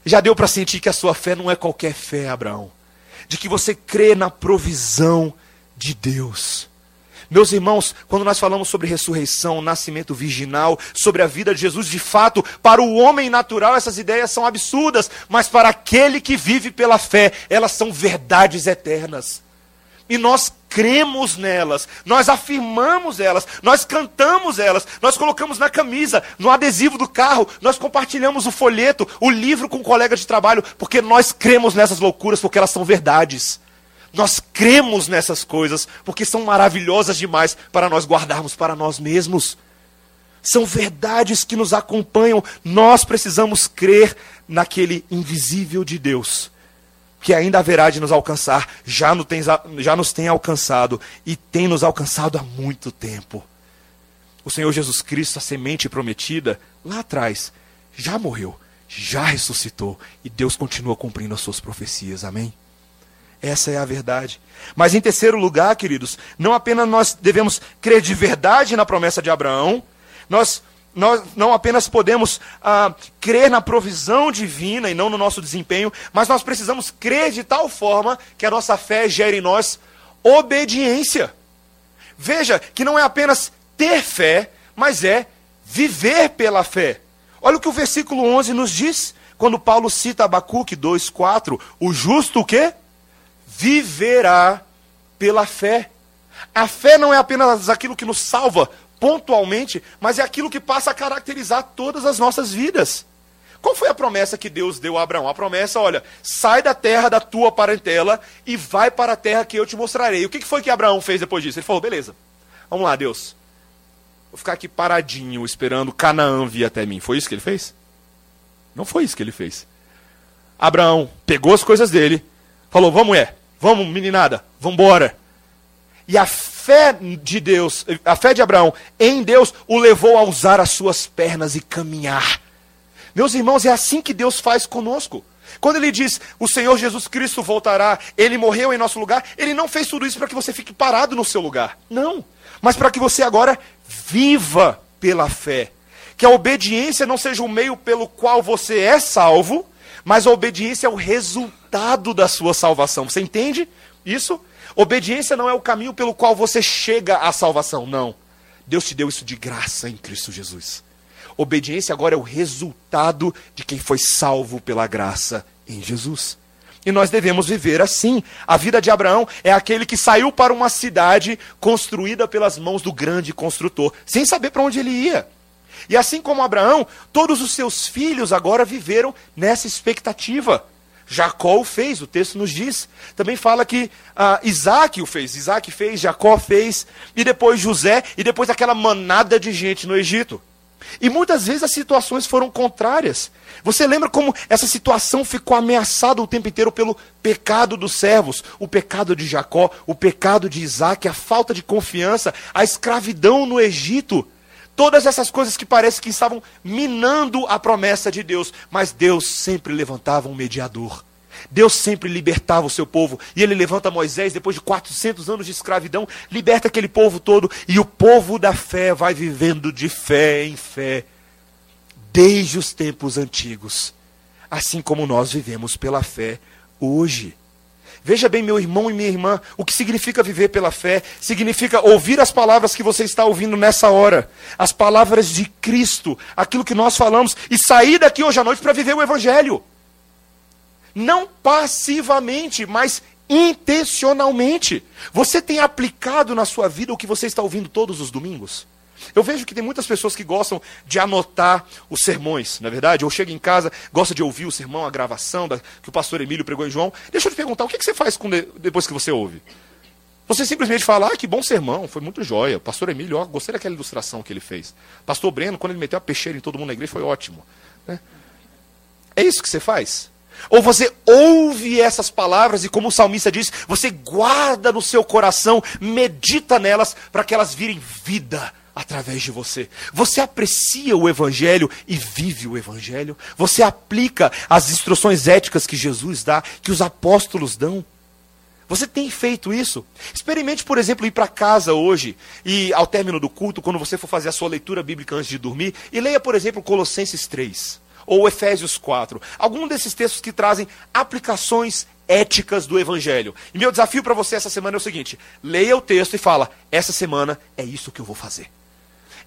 Já deu para sentir que a sua fé não é qualquer fé, Abraão. De que você crê na provisão de Deus. Meus irmãos, quando nós falamos sobre ressurreição, nascimento virginal, sobre a vida de Jesus, de fato, para o homem natural essas ideias são absurdas, mas para aquele que vive pela fé, elas são verdades eternas. E nós cremos nelas, nós afirmamos elas, nós cantamos elas, nós colocamos na camisa, no adesivo do carro, nós compartilhamos o folheto, o livro com um colega de trabalho, porque nós cremos nessas loucuras, porque elas são verdades. Nós cremos nessas coisas porque são maravilhosas demais para nós guardarmos para nós mesmos. São verdades que nos acompanham. Nós precisamos crer naquele invisível de Deus, que ainda haverá de nos alcançar, já nos tem, já nos tem alcançado e tem nos alcançado há muito tempo. O Senhor Jesus Cristo, a semente prometida, lá atrás, já morreu, já ressuscitou e Deus continua cumprindo as suas profecias. Amém? Essa é a verdade. Mas em terceiro lugar, queridos, não apenas nós devemos crer de verdade na promessa de Abraão, nós, nós não apenas podemos ah, crer na provisão divina e não no nosso desempenho, mas nós precisamos crer de tal forma que a nossa fé gere em nós obediência. Veja que não é apenas ter fé, mas é viver pela fé. Olha o que o versículo 11 nos diz, quando Paulo cita Abacuque 2:4, o justo o quê? viverá pela fé. A fé não é apenas aquilo que nos salva pontualmente, mas é aquilo que passa a caracterizar todas as nossas vidas. Qual foi a promessa que Deus deu a Abraão? A promessa, olha, sai da terra da tua parentela e vai para a terra que eu te mostrarei. O que foi que Abraão fez depois disso? Ele falou, beleza, vamos lá, Deus. Vou ficar aqui paradinho, esperando Canaã vir até mim. Foi isso que ele fez? Não foi isso que ele fez. Abraão pegou as coisas dele, falou, vamos é, Vamos, meninada, vamos embora. E a fé de Deus, a fé de Abraão em Deus o levou a usar as suas pernas e caminhar. Meus irmãos, é assim que Deus faz conosco. Quando ele diz, o Senhor Jesus Cristo voltará, ele morreu em nosso lugar, ele não fez tudo isso para que você fique parado no seu lugar. Não. Mas para que você agora viva pela fé. Que a obediência não seja o meio pelo qual você é salvo, mas a obediência é o resultado da sua salvação. Você entende isso? Obediência não é o caminho pelo qual você chega à salvação, não. Deus te deu isso de graça em Cristo Jesus. Obediência agora é o resultado de quem foi salvo pela graça em Jesus. E nós devemos viver assim. A vida de Abraão é aquele que saiu para uma cidade construída pelas mãos do grande construtor, sem saber para onde ele ia. E assim como Abraão, todos os seus filhos agora viveram nessa expectativa. Jacó o fez, o texto nos diz. Também fala que ah, Isaac o fez, Isaac fez, Jacó fez, e depois José, e depois aquela manada de gente no Egito. E muitas vezes as situações foram contrárias. Você lembra como essa situação ficou ameaçada o tempo inteiro pelo pecado dos servos, o pecado de Jacó, o pecado de Isaac, a falta de confiança, a escravidão no Egito. Todas essas coisas que parece que estavam minando a promessa de Deus, mas Deus sempre levantava um mediador. Deus sempre libertava o seu povo. E ele levanta Moisés, depois de 400 anos de escravidão, liberta aquele povo todo. E o povo da fé vai vivendo de fé em fé, desde os tempos antigos. Assim como nós vivemos pela fé hoje. Veja bem, meu irmão e minha irmã, o que significa viver pela fé? Significa ouvir as palavras que você está ouvindo nessa hora, as palavras de Cristo, aquilo que nós falamos, e sair daqui hoje à noite para viver o Evangelho. Não passivamente, mas intencionalmente. Você tem aplicado na sua vida o que você está ouvindo todos os domingos? Eu vejo que tem muitas pessoas que gostam de anotar os sermões, na é verdade? Ou chega em casa, gosta de ouvir o sermão, a gravação da, que o pastor Emílio pregou em João. Deixa eu te perguntar, o que, que você faz de, depois que você ouve? Você simplesmente fala, ah, que bom sermão, foi muito jóia. Pastor Emílio, ó, gostei daquela ilustração que ele fez. Pastor Breno, quando ele meteu a peixeira em todo mundo na igreja, foi ótimo. Né? É isso que você faz? Ou você ouve essas palavras e, como o salmista diz, você guarda no seu coração, medita nelas para que elas virem vida através de você. Você aprecia o Evangelho e vive o Evangelho. Você aplica as instruções éticas que Jesus dá, que os apóstolos dão. Você tem feito isso? Experimente, por exemplo, ir para casa hoje e, ao término do culto, quando você for fazer a sua leitura bíblica antes de dormir, e leia, por exemplo, Colossenses 3 ou Efésios 4. Algum desses textos que trazem aplicações éticas do Evangelho. E meu desafio para você essa semana é o seguinte: leia o texto e fala, essa semana é isso que eu vou fazer.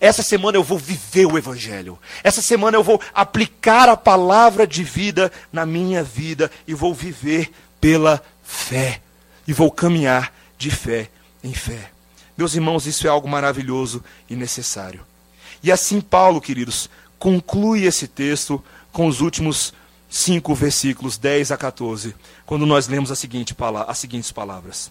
Essa semana eu vou viver o Evangelho. Essa semana eu vou aplicar a palavra de vida na minha vida e vou viver pela fé. E vou caminhar de fé em fé. Meus irmãos, isso é algo maravilhoso e necessário. E assim, Paulo, queridos, conclui esse texto com os últimos cinco versículos, 10 a 14, quando nós lemos a seguinte, as seguintes palavras.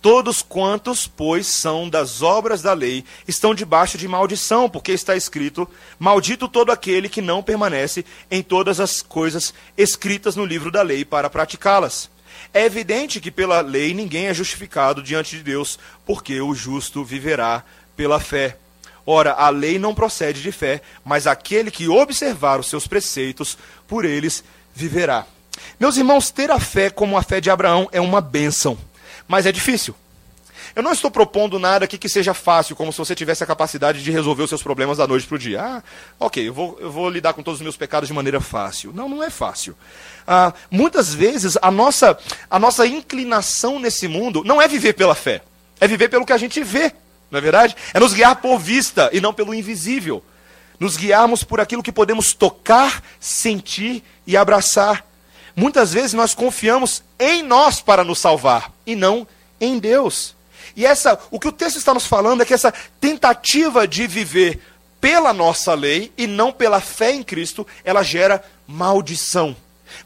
Todos quantos, pois, são das obras da lei, estão debaixo de maldição, porque está escrito: Maldito todo aquele que não permanece em todas as coisas escritas no livro da lei para praticá-las. É evidente que pela lei ninguém é justificado diante de Deus, porque o justo viverá pela fé. Ora, a lei não procede de fé, mas aquele que observar os seus preceitos, por eles viverá. Meus irmãos, ter a fé como a fé de Abraão é uma bênção, mas é difícil. Eu não estou propondo nada aqui que seja fácil, como se você tivesse a capacidade de resolver os seus problemas da noite para o dia. Ah, ok, eu vou, eu vou lidar com todos os meus pecados de maneira fácil. Não, não é fácil. Ah, muitas vezes a nossa, a nossa inclinação nesse mundo não é viver pela fé, é viver pelo que a gente vê, não é verdade? É nos guiar por vista e não pelo invisível. Nos guiarmos por aquilo que podemos tocar, sentir e abraçar. Muitas vezes nós confiamos em nós para nos salvar e não em Deus. E essa, o que o texto está nos falando é que essa tentativa de viver pela nossa lei e não pela fé em Cristo, ela gera maldição.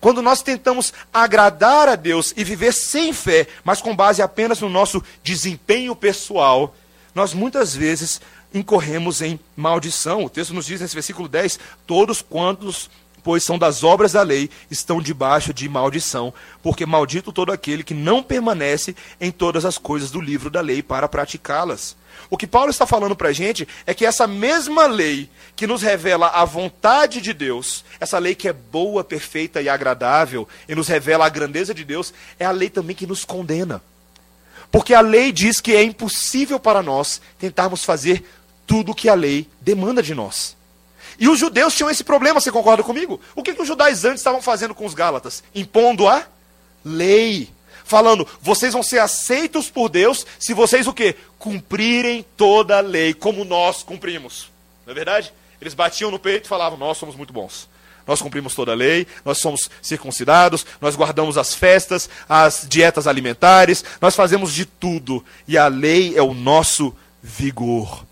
Quando nós tentamos agradar a Deus e viver sem fé, mas com base apenas no nosso desempenho pessoal, nós muitas vezes incorremos em maldição. O texto nos diz nesse versículo 10: Todos quantos pois são das obras da lei, estão debaixo de maldição, porque maldito todo aquele que não permanece em todas as coisas do livro da lei para praticá-las. O que Paulo está falando para a gente é que essa mesma lei que nos revela a vontade de Deus, essa lei que é boa, perfeita e agradável, e nos revela a grandeza de Deus, é a lei também que nos condena. Porque a lei diz que é impossível para nós tentarmos fazer tudo o que a lei demanda de nós. E os judeus tinham esse problema, você concorda comigo? O que, que os judaizantes estavam fazendo com os gálatas? Impondo a lei. Falando, vocês vão ser aceitos por Deus se vocês o quê? Cumprirem toda a lei, como nós cumprimos. Não é verdade? Eles batiam no peito e falavam, nós somos muito bons. Nós cumprimos toda a lei, nós somos circuncidados, nós guardamos as festas, as dietas alimentares, nós fazemos de tudo. E a lei é o nosso vigor.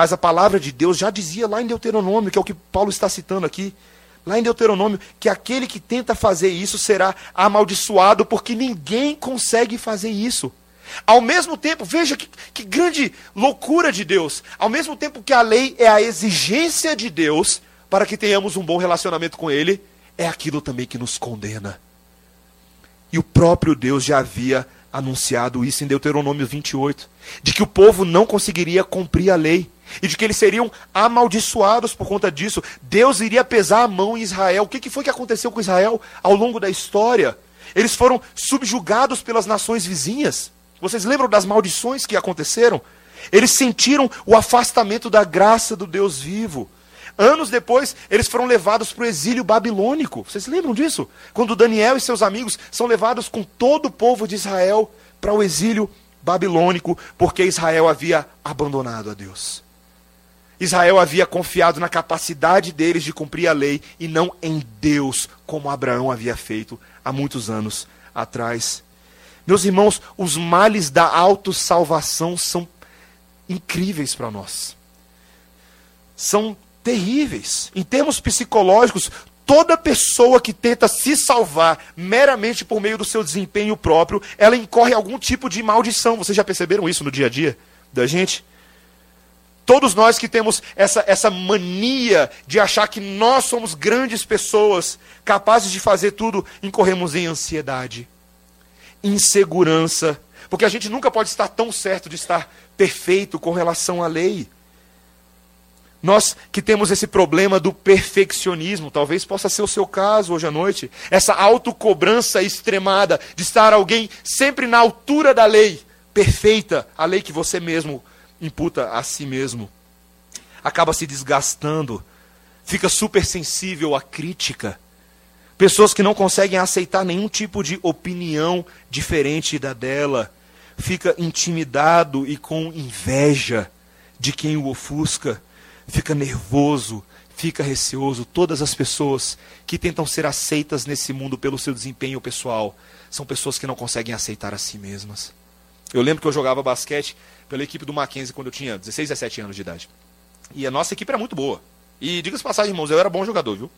Mas a palavra de Deus já dizia lá em Deuteronômio, que é o que Paulo está citando aqui, lá em Deuteronômio, que aquele que tenta fazer isso será amaldiçoado, porque ninguém consegue fazer isso. Ao mesmo tempo, veja que, que grande loucura de Deus, ao mesmo tempo que a lei é a exigência de Deus para que tenhamos um bom relacionamento com Ele, é aquilo também que nos condena. E o próprio Deus já havia anunciado isso em Deuteronômio 28, de que o povo não conseguiria cumprir a lei e de que eles seriam amaldiçoados por conta disso. Deus iria pesar a mão em Israel. O que foi que aconteceu com Israel ao longo da história? Eles foram subjugados pelas nações vizinhas. Vocês lembram das maldições que aconteceram? Eles sentiram o afastamento da graça do Deus vivo. Anos depois, eles foram levados para o exílio babilônico. Vocês lembram disso? Quando Daniel e seus amigos são levados com todo o povo de Israel para o exílio babilônico, porque Israel havia abandonado a Deus. Israel havia confiado na capacidade deles de cumprir a lei e não em Deus, como Abraão havia feito há muitos anos atrás. Meus irmãos, os males da autossalvação são incríveis para nós. São terríveis. Em termos psicológicos, toda pessoa que tenta se salvar meramente por meio do seu desempenho próprio, ela incorre algum tipo de maldição. Vocês já perceberam isso no dia a dia da gente? Todos nós que temos essa, essa mania de achar que nós somos grandes pessoas, capazes de fazer tudo, incorremos em ansiedade, insegurança, porque a gente nunca pode estar tão certo de estar perfeito com relação à lei. Nós que temos esse problema do perfeccionismo, talvez possa ser o seu caso hoje à noite, essa autocobrança extremada de estar alguém sempre na altura da lei, perfeita, a lei que você mesmo imputa a si mesmo, acaba se desgastando, fica super sensível à crítica. Pessoas que não conseguem aceitar nenhum tipo de opinião diferente da dela, fica intimidado e com inveja de quem o ofusca, fica nervoso, fica receoso. Todas as pessoas que tentam ser aceitas nesse mundo pelo seu desempenho pessoal são pessoas que não conseguem aceitar a si mesmas. Eu lembro que eu jogava basquete pela equipe do Mackenzie quando eu tinha 16, 17 anos de idade. E a nossa equipe era muito boa. E diga-se passagem, irmãos, eu era bom jogador, viu?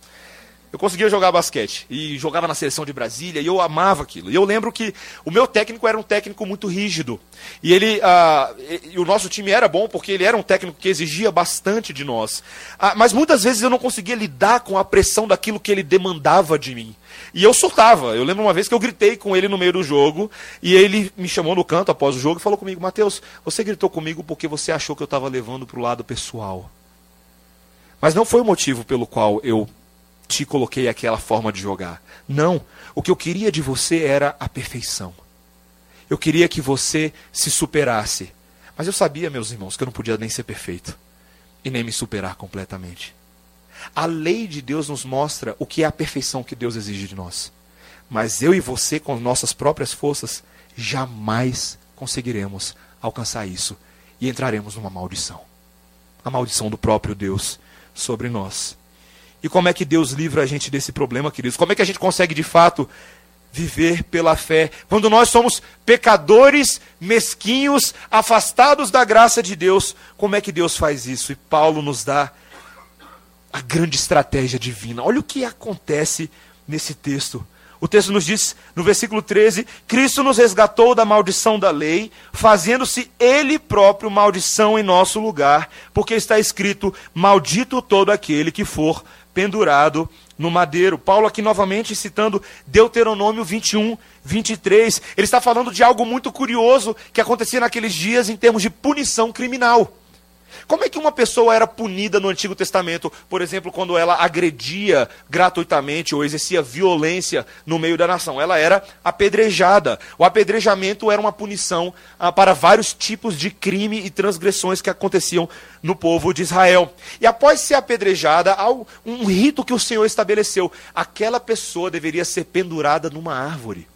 Eu conseguia jogar basquete e jogava na seleção de Brasília e eu amava aquilo. E eu lembro que o meu técnico era um técnico muito rígido. E ele, uh, e, e o nosso time era bom porque ele era um técnico que exigia bastante de nós. Uh, mas muitas vezes eu não conseguia lidar com a pressão daquilo que ele demandava de mim. E eu surtava. Eu lembro uma vez que eu gritei com ele no meio do jogo e ele me chamou no canto após o jogo e falou comigo: Mateus, você gritou comigo porque você achou que eu estava levando para o lado pessoal. Mas não foi o motivo pelo qual eu te coloquei aquela forma de jogar. Não. O que eu queria de você era a perfeição. Eu queria que você se superasse. Mas eu sabia, meus irmãos, que eu não podia nem ser perfeito e nem me superar completamente. A lei de Deus nos mostra o que é a perfeição que Deus exige de nós. Mas eu e você, com nossas próprias forças, jamais conseguiremos alcançar isso e entraremos numa maldição a maldição do próprio Deus sobre nós. E como é que Deus livra a gente desse problema, queridos? Como é que a gente consegue de fato viver pela fé quando nós somos pecadores, mesquinhos, afastados da graça de Deus? Como é que Deus faz isso? E Paulo nos dá a grande estratégia divina. Olha o que acontece nesse texto. O texto nos diz, no versículo 13: Cristo nos resgatou da maldição da lei, fazendo-se Ele próprio maldição em nosso lugar, porque está escrito: Maldito todo aquele que for pendurado no madeiro. Paulo aqui novamente citando Deuteronômio 21, 23. Ele está falando de algo muito curioso que acontecia naqueles dias em termos de punição criminal. Como é que uma pessoa era punida no Antigo Testamento, por exemplo, quando ela agredia gratuitamente ou exercia violência no meio da nação? Ela era apedrejada. O apedrejamento era uma punição ah, para vários tipos de crime e transgressões que aconteciam no povo de Israel. E após ser apedrejada, há um rito que o Senhor estabeleceu: aquela pessoa deveria ser pendurada numa árvore.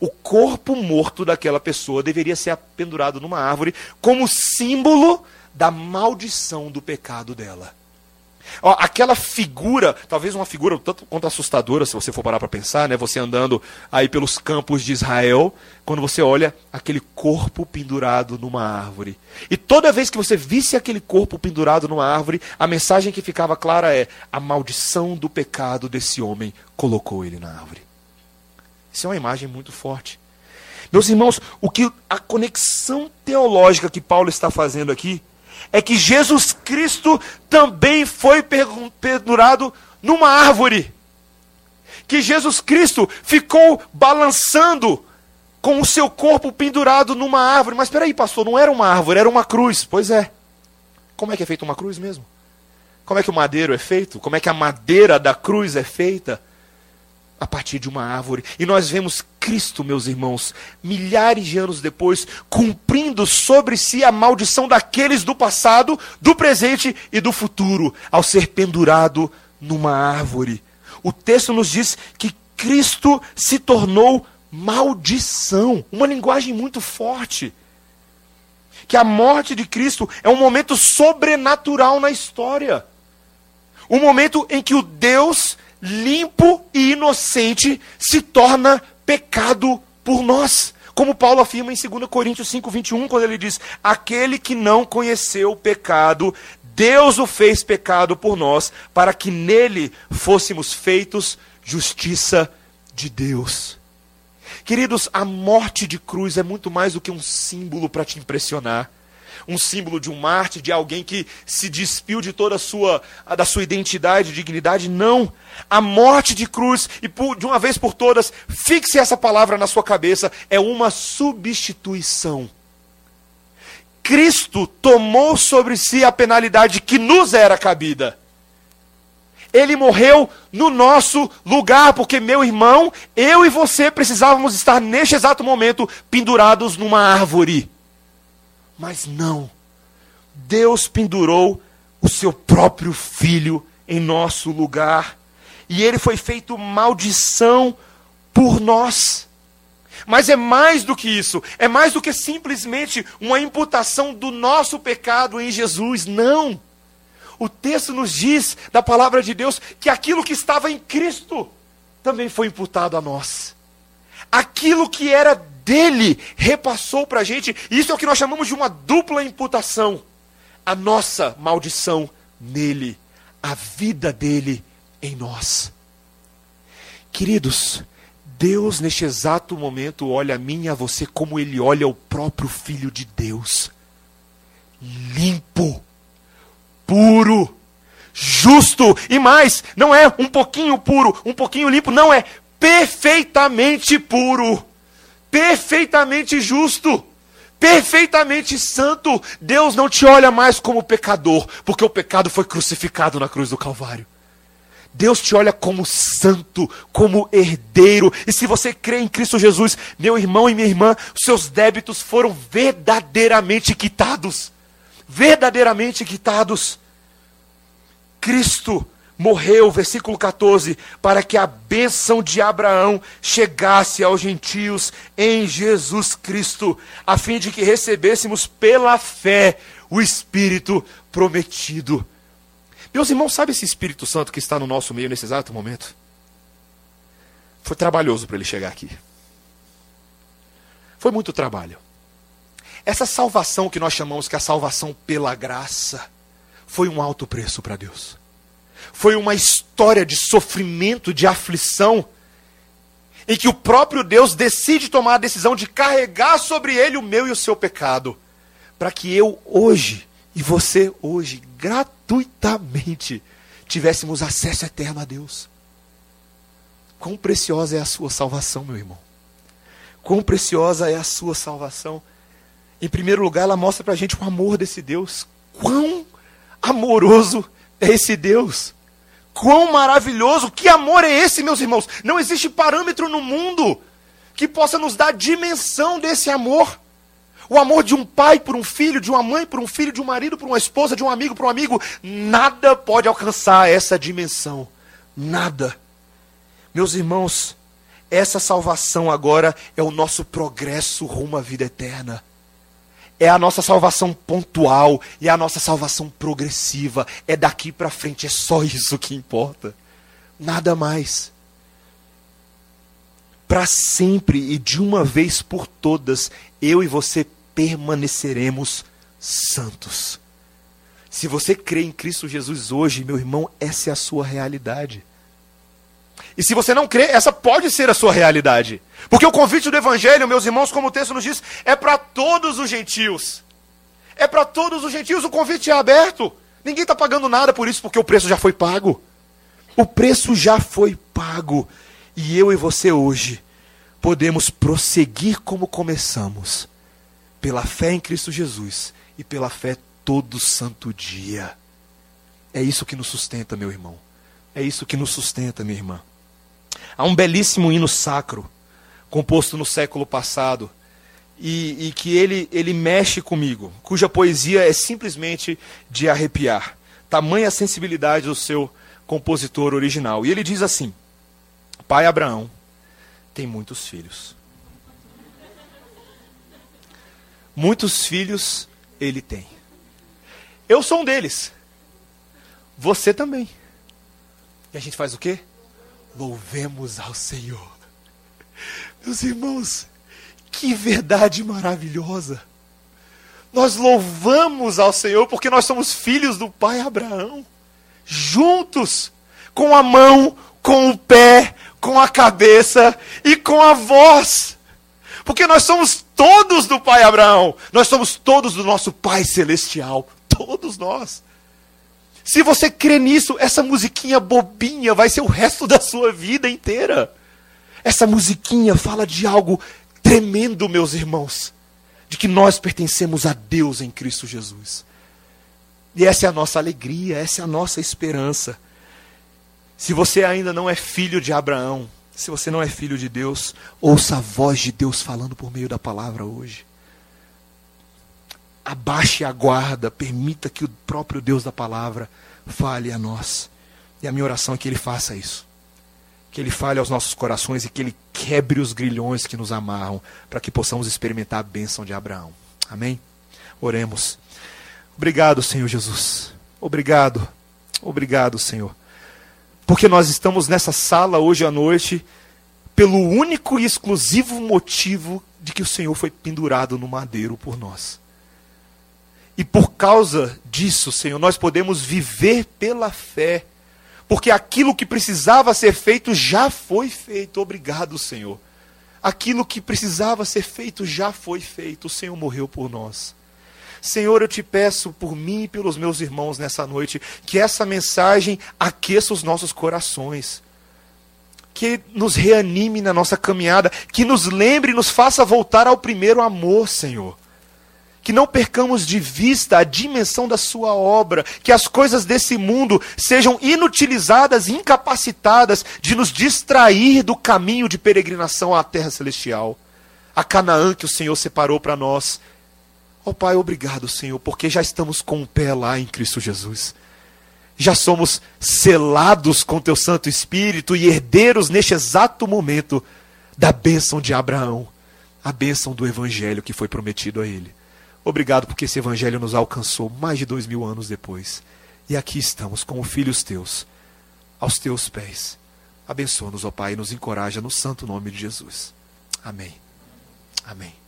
O corpo morto daquela pessoa deveria ser pendurado numa árvore como símbolo da maldição do pecado dela. Ó, aquela figura, talvez uma figura tanto quanto assustadora, se você for parar para pensar, né? Você andando aí pelos campos de Israel, quando você olha aquele corpo pendurado numa árvore. E toda vez que você visse aquele corpo pendurado numa árvore, a mensagem que ficava clara é: a maldição do pecado desse homem colocou ele na árvore. Isso é uma imagem muito forte. Meus irmãos, o que a conexão teológica que Paulo está fazendo aqui é que Jesus Cristo também foi pendurado numa árvore. Que Jesus Cristo ficou balançando com o seu corpo pendurado numa árvore. Mas espera aí, pastor, não era uma árvore, era uma cruz. Pois é. Como é que é feita uma cruz mesmo? Como é que o madeiro é feito? Como é que a madeira da cruz é feita? A partir de uma árvore. E nós vemos Cristo, meus irmãos, milhares de anos depois, cumprindo sobre si a maldição daqueles do passado, do presente e do futuro, ao ser pendurado numa árvore. O texto nos diz que Cristo se tornou maldição, uma linguagem muito forte. Que a morte de Cristo é um momento sobrenatural na história. Um momento em que o Deus limpo e inocente se torna pecado por nós. Como Paulo afirma em 2 Coríntios 5, 21, quando ele diz: Aquele que não conheceu o pecado, Deus o fez pecado por nós, para que nele fôssemos feitos justiça de Deus. Queridos, a morte de cruz é muito mais do que um símbolo para te impressionar um símbolo de um mártir, de alguém que se despiu de toda a sua, da sua identidade dignidade. Não. A morte de cruz, e por, de uma vez por todas, fixe essa palavra na sua cabeça, é uma substituição. Cristo tomou sobre si a penalidade que nos era cabida. Ele morreu no nosso lugar, porque meu irmão, eu e você precisávamos estar neste exato momento pendurados numa árvore. Mas não. Deus pendurou o seu próprio filho em nosso lugar. E ele foi feito maldição por nós. Mas é mais do que isso, é mais do que simplesmente uma imputação do nosso pecado em Jesus. Não. O texto nos diz, da palavra de Deus, que aquilo que estava em Cristo também foi imputado a nós. Aquilo que era dele repassou para a gente. Isso é o que nós chamamos de uma dupla imputação. A nossa maldição nele, a vida dele em nós. Queridos, Deus neste exato momento olha a mim e a você como ele olha o próprio Filho de Deus. Limpo, puro, justo e mais, não é um pouquinho puro, um pouquinho limpo, não é perfeitamente puro, perfeitamente justo perfeitamente santo. Deus não te olha mais como pecador, porque o pecado foi crucificado na cruz do Calvário. Deus te olha como santo, como herdeiro. E se você crê em Cristo Jesus, meu irmão e minha irmã, seus débitos foram verdadeiramente quitados. Verdadeiramente quitados. Cristo morreu, versículo 14, para que a bênção de Abraão chegasse aos gentios em Jesus Cristo, a fim de que recebêssemos pela fé o Espírito prometido. Meus irmãos, sabe esse Espírito Santo que está no nosso meio nesse exato momento? Foi trabalhoso para ele chegar aqui. Foi muito trabalho. Essa salvação que nós chamamos que é a salvação pela graça, foi um alto preço para Deus foi uma história de sofrimento, de aflição, em que o próprio Deus decide tomar a decisão de carregar sobre ele o meu e o seu pecado, para que eu hoje e você hoje, gratuitamente, tivéssemos acesso eterno a Deus. Quão preciosa é a sua salvação, meu irmão. Quão preciosa é a sua salvação. Em primeiro lugar, ela mostra para a gente o amor desse Deus. Quão amoroso é esse Deus. Quão maravilhoso, que amor é esse, meus irmãos? Não existe parâmetro no mundo que possa nos dar dimensão desse amor. O amor de um pai por um filho, de uma mãe por um filho, de um marido por uma esposa, de um amigo por um amigo, nada pode alcançar essa dimensão. Nada. Meus irmãos, essa salvação agora é o nosso progresso rumo à vida eterna é a nossa salvação pontual é a nossa salvação progressiva. É daqui para frente, é só isso que importa. Nada mais. Para sempre e de uma vez por todas, eu e você permaneceremos santos. Se você crê em Cristo Jesus hoje, meu irmão, essa é a sua realidade. E se você não crê, essa pode ser a sua realidade. Porque o convite do Evangelho, meus irmãos, como o texto nos diz, é para todos os gentios. É para todos os gentios, o convite é aberto. Ninguém está pagando nada por isso, porque o preço já foi pago. O preço já foi pago. E eu e você hoje podemos prosseguir como começamos, pela fé em Cristo Jesus e pela fé todo santo dia. É isso que nos sustenta, meu irmão. É isso que nos sustenta, minha irmã. Há um belíssimo hino sacro, composto no século passado, e, e, que ele, ele mexe comigo, cuja poesia é simplesmente de arrepiar. Tamanha sensibilidade do seu compositor original. E ele diz assim: Pai Abraão tem muitos filhos. Muitos filhos ele tem. Eu sou um deles. Você também. E a gente faz o quê? Louvemos ao Senhor. Meus irmãos, que verdade maravilhosa. Nós louvamos ao Senhor porque nós somos filhos do pai Abraão, juntos, com a mão, com o pé, com a cabeça e com a voz. Porque nós somos todos do pai Abraão, nós somos todos do nosso pai celestial, todos nós. Se você crê nisso, essa musiquinha bobinha vai ser o resto da sua vida inteira. Essa musiquinha fala de algo tremendo, meus irmãos, de que nós pertencemos a Deus em Cristo Jesus. E essa é a nossa alegria, essa é a nossa esperança. Se você ainda não é filho de Abraão, se você não é filho de Deus, ouça a voz de Deus falando por meio da palavra hoje abaixe a guarda, permita que o próprio Deus da palavra fale a nós. E a minha oração é que Ele faça isso. Que Ele fale aos nossos corações e que Ele quebre os grilhões que nos amarram, para que possamos experimentar a bênção de Abraão. Amém? Oremos. Obrigado, Senhor Jesus. Obrigado. Obrigado, Senhor. Porque nós estamos nessa sala hoje à noite pelo único e exclusivo motivo de que o Senhor foi pendurado no madeiro por nós. E por causa disso, Senhor, nós podemos viver pela fé, porque aquilo que precisava ser feito já foi feito. Obrigado, Senhor. Aquilo que precisava ser feito já foi feito. O Senhor morreu por nós. Senhor, eu te peço por mim e pelos meus irmãos nessa noite, que essa mensagem aqueça os nossos corações. Que nos reanime na nossa caminhada, que nos lembre e nos faça voltar ao primeiro amor, Senhor que não percamos de vista a dimensão da sua obra, que as coisas desse mundo sejam inutilizadas, incapacitadas de nos distrair do caminho de peregrinação à terra celestial, a Canaã que o Senhor separou para nós. Ó oh, Pai, obrigado, Senhor, porque já estamos com o pé lá em Cristo Jesus. Já somos selados com teu Santo Espírito e herdeiros neste exato momento da bênção de Abraão, a bênção do Evangelho que foi prometido a ele. Obrigado porque esse evangelho nos alcançou mais de dois mil anos depois. E aqui estamos como filhos teus, aos teus pés. Abençoa-nos, ó Pai, e nos encoraja no santo nome de Jesus. Amém. Amém.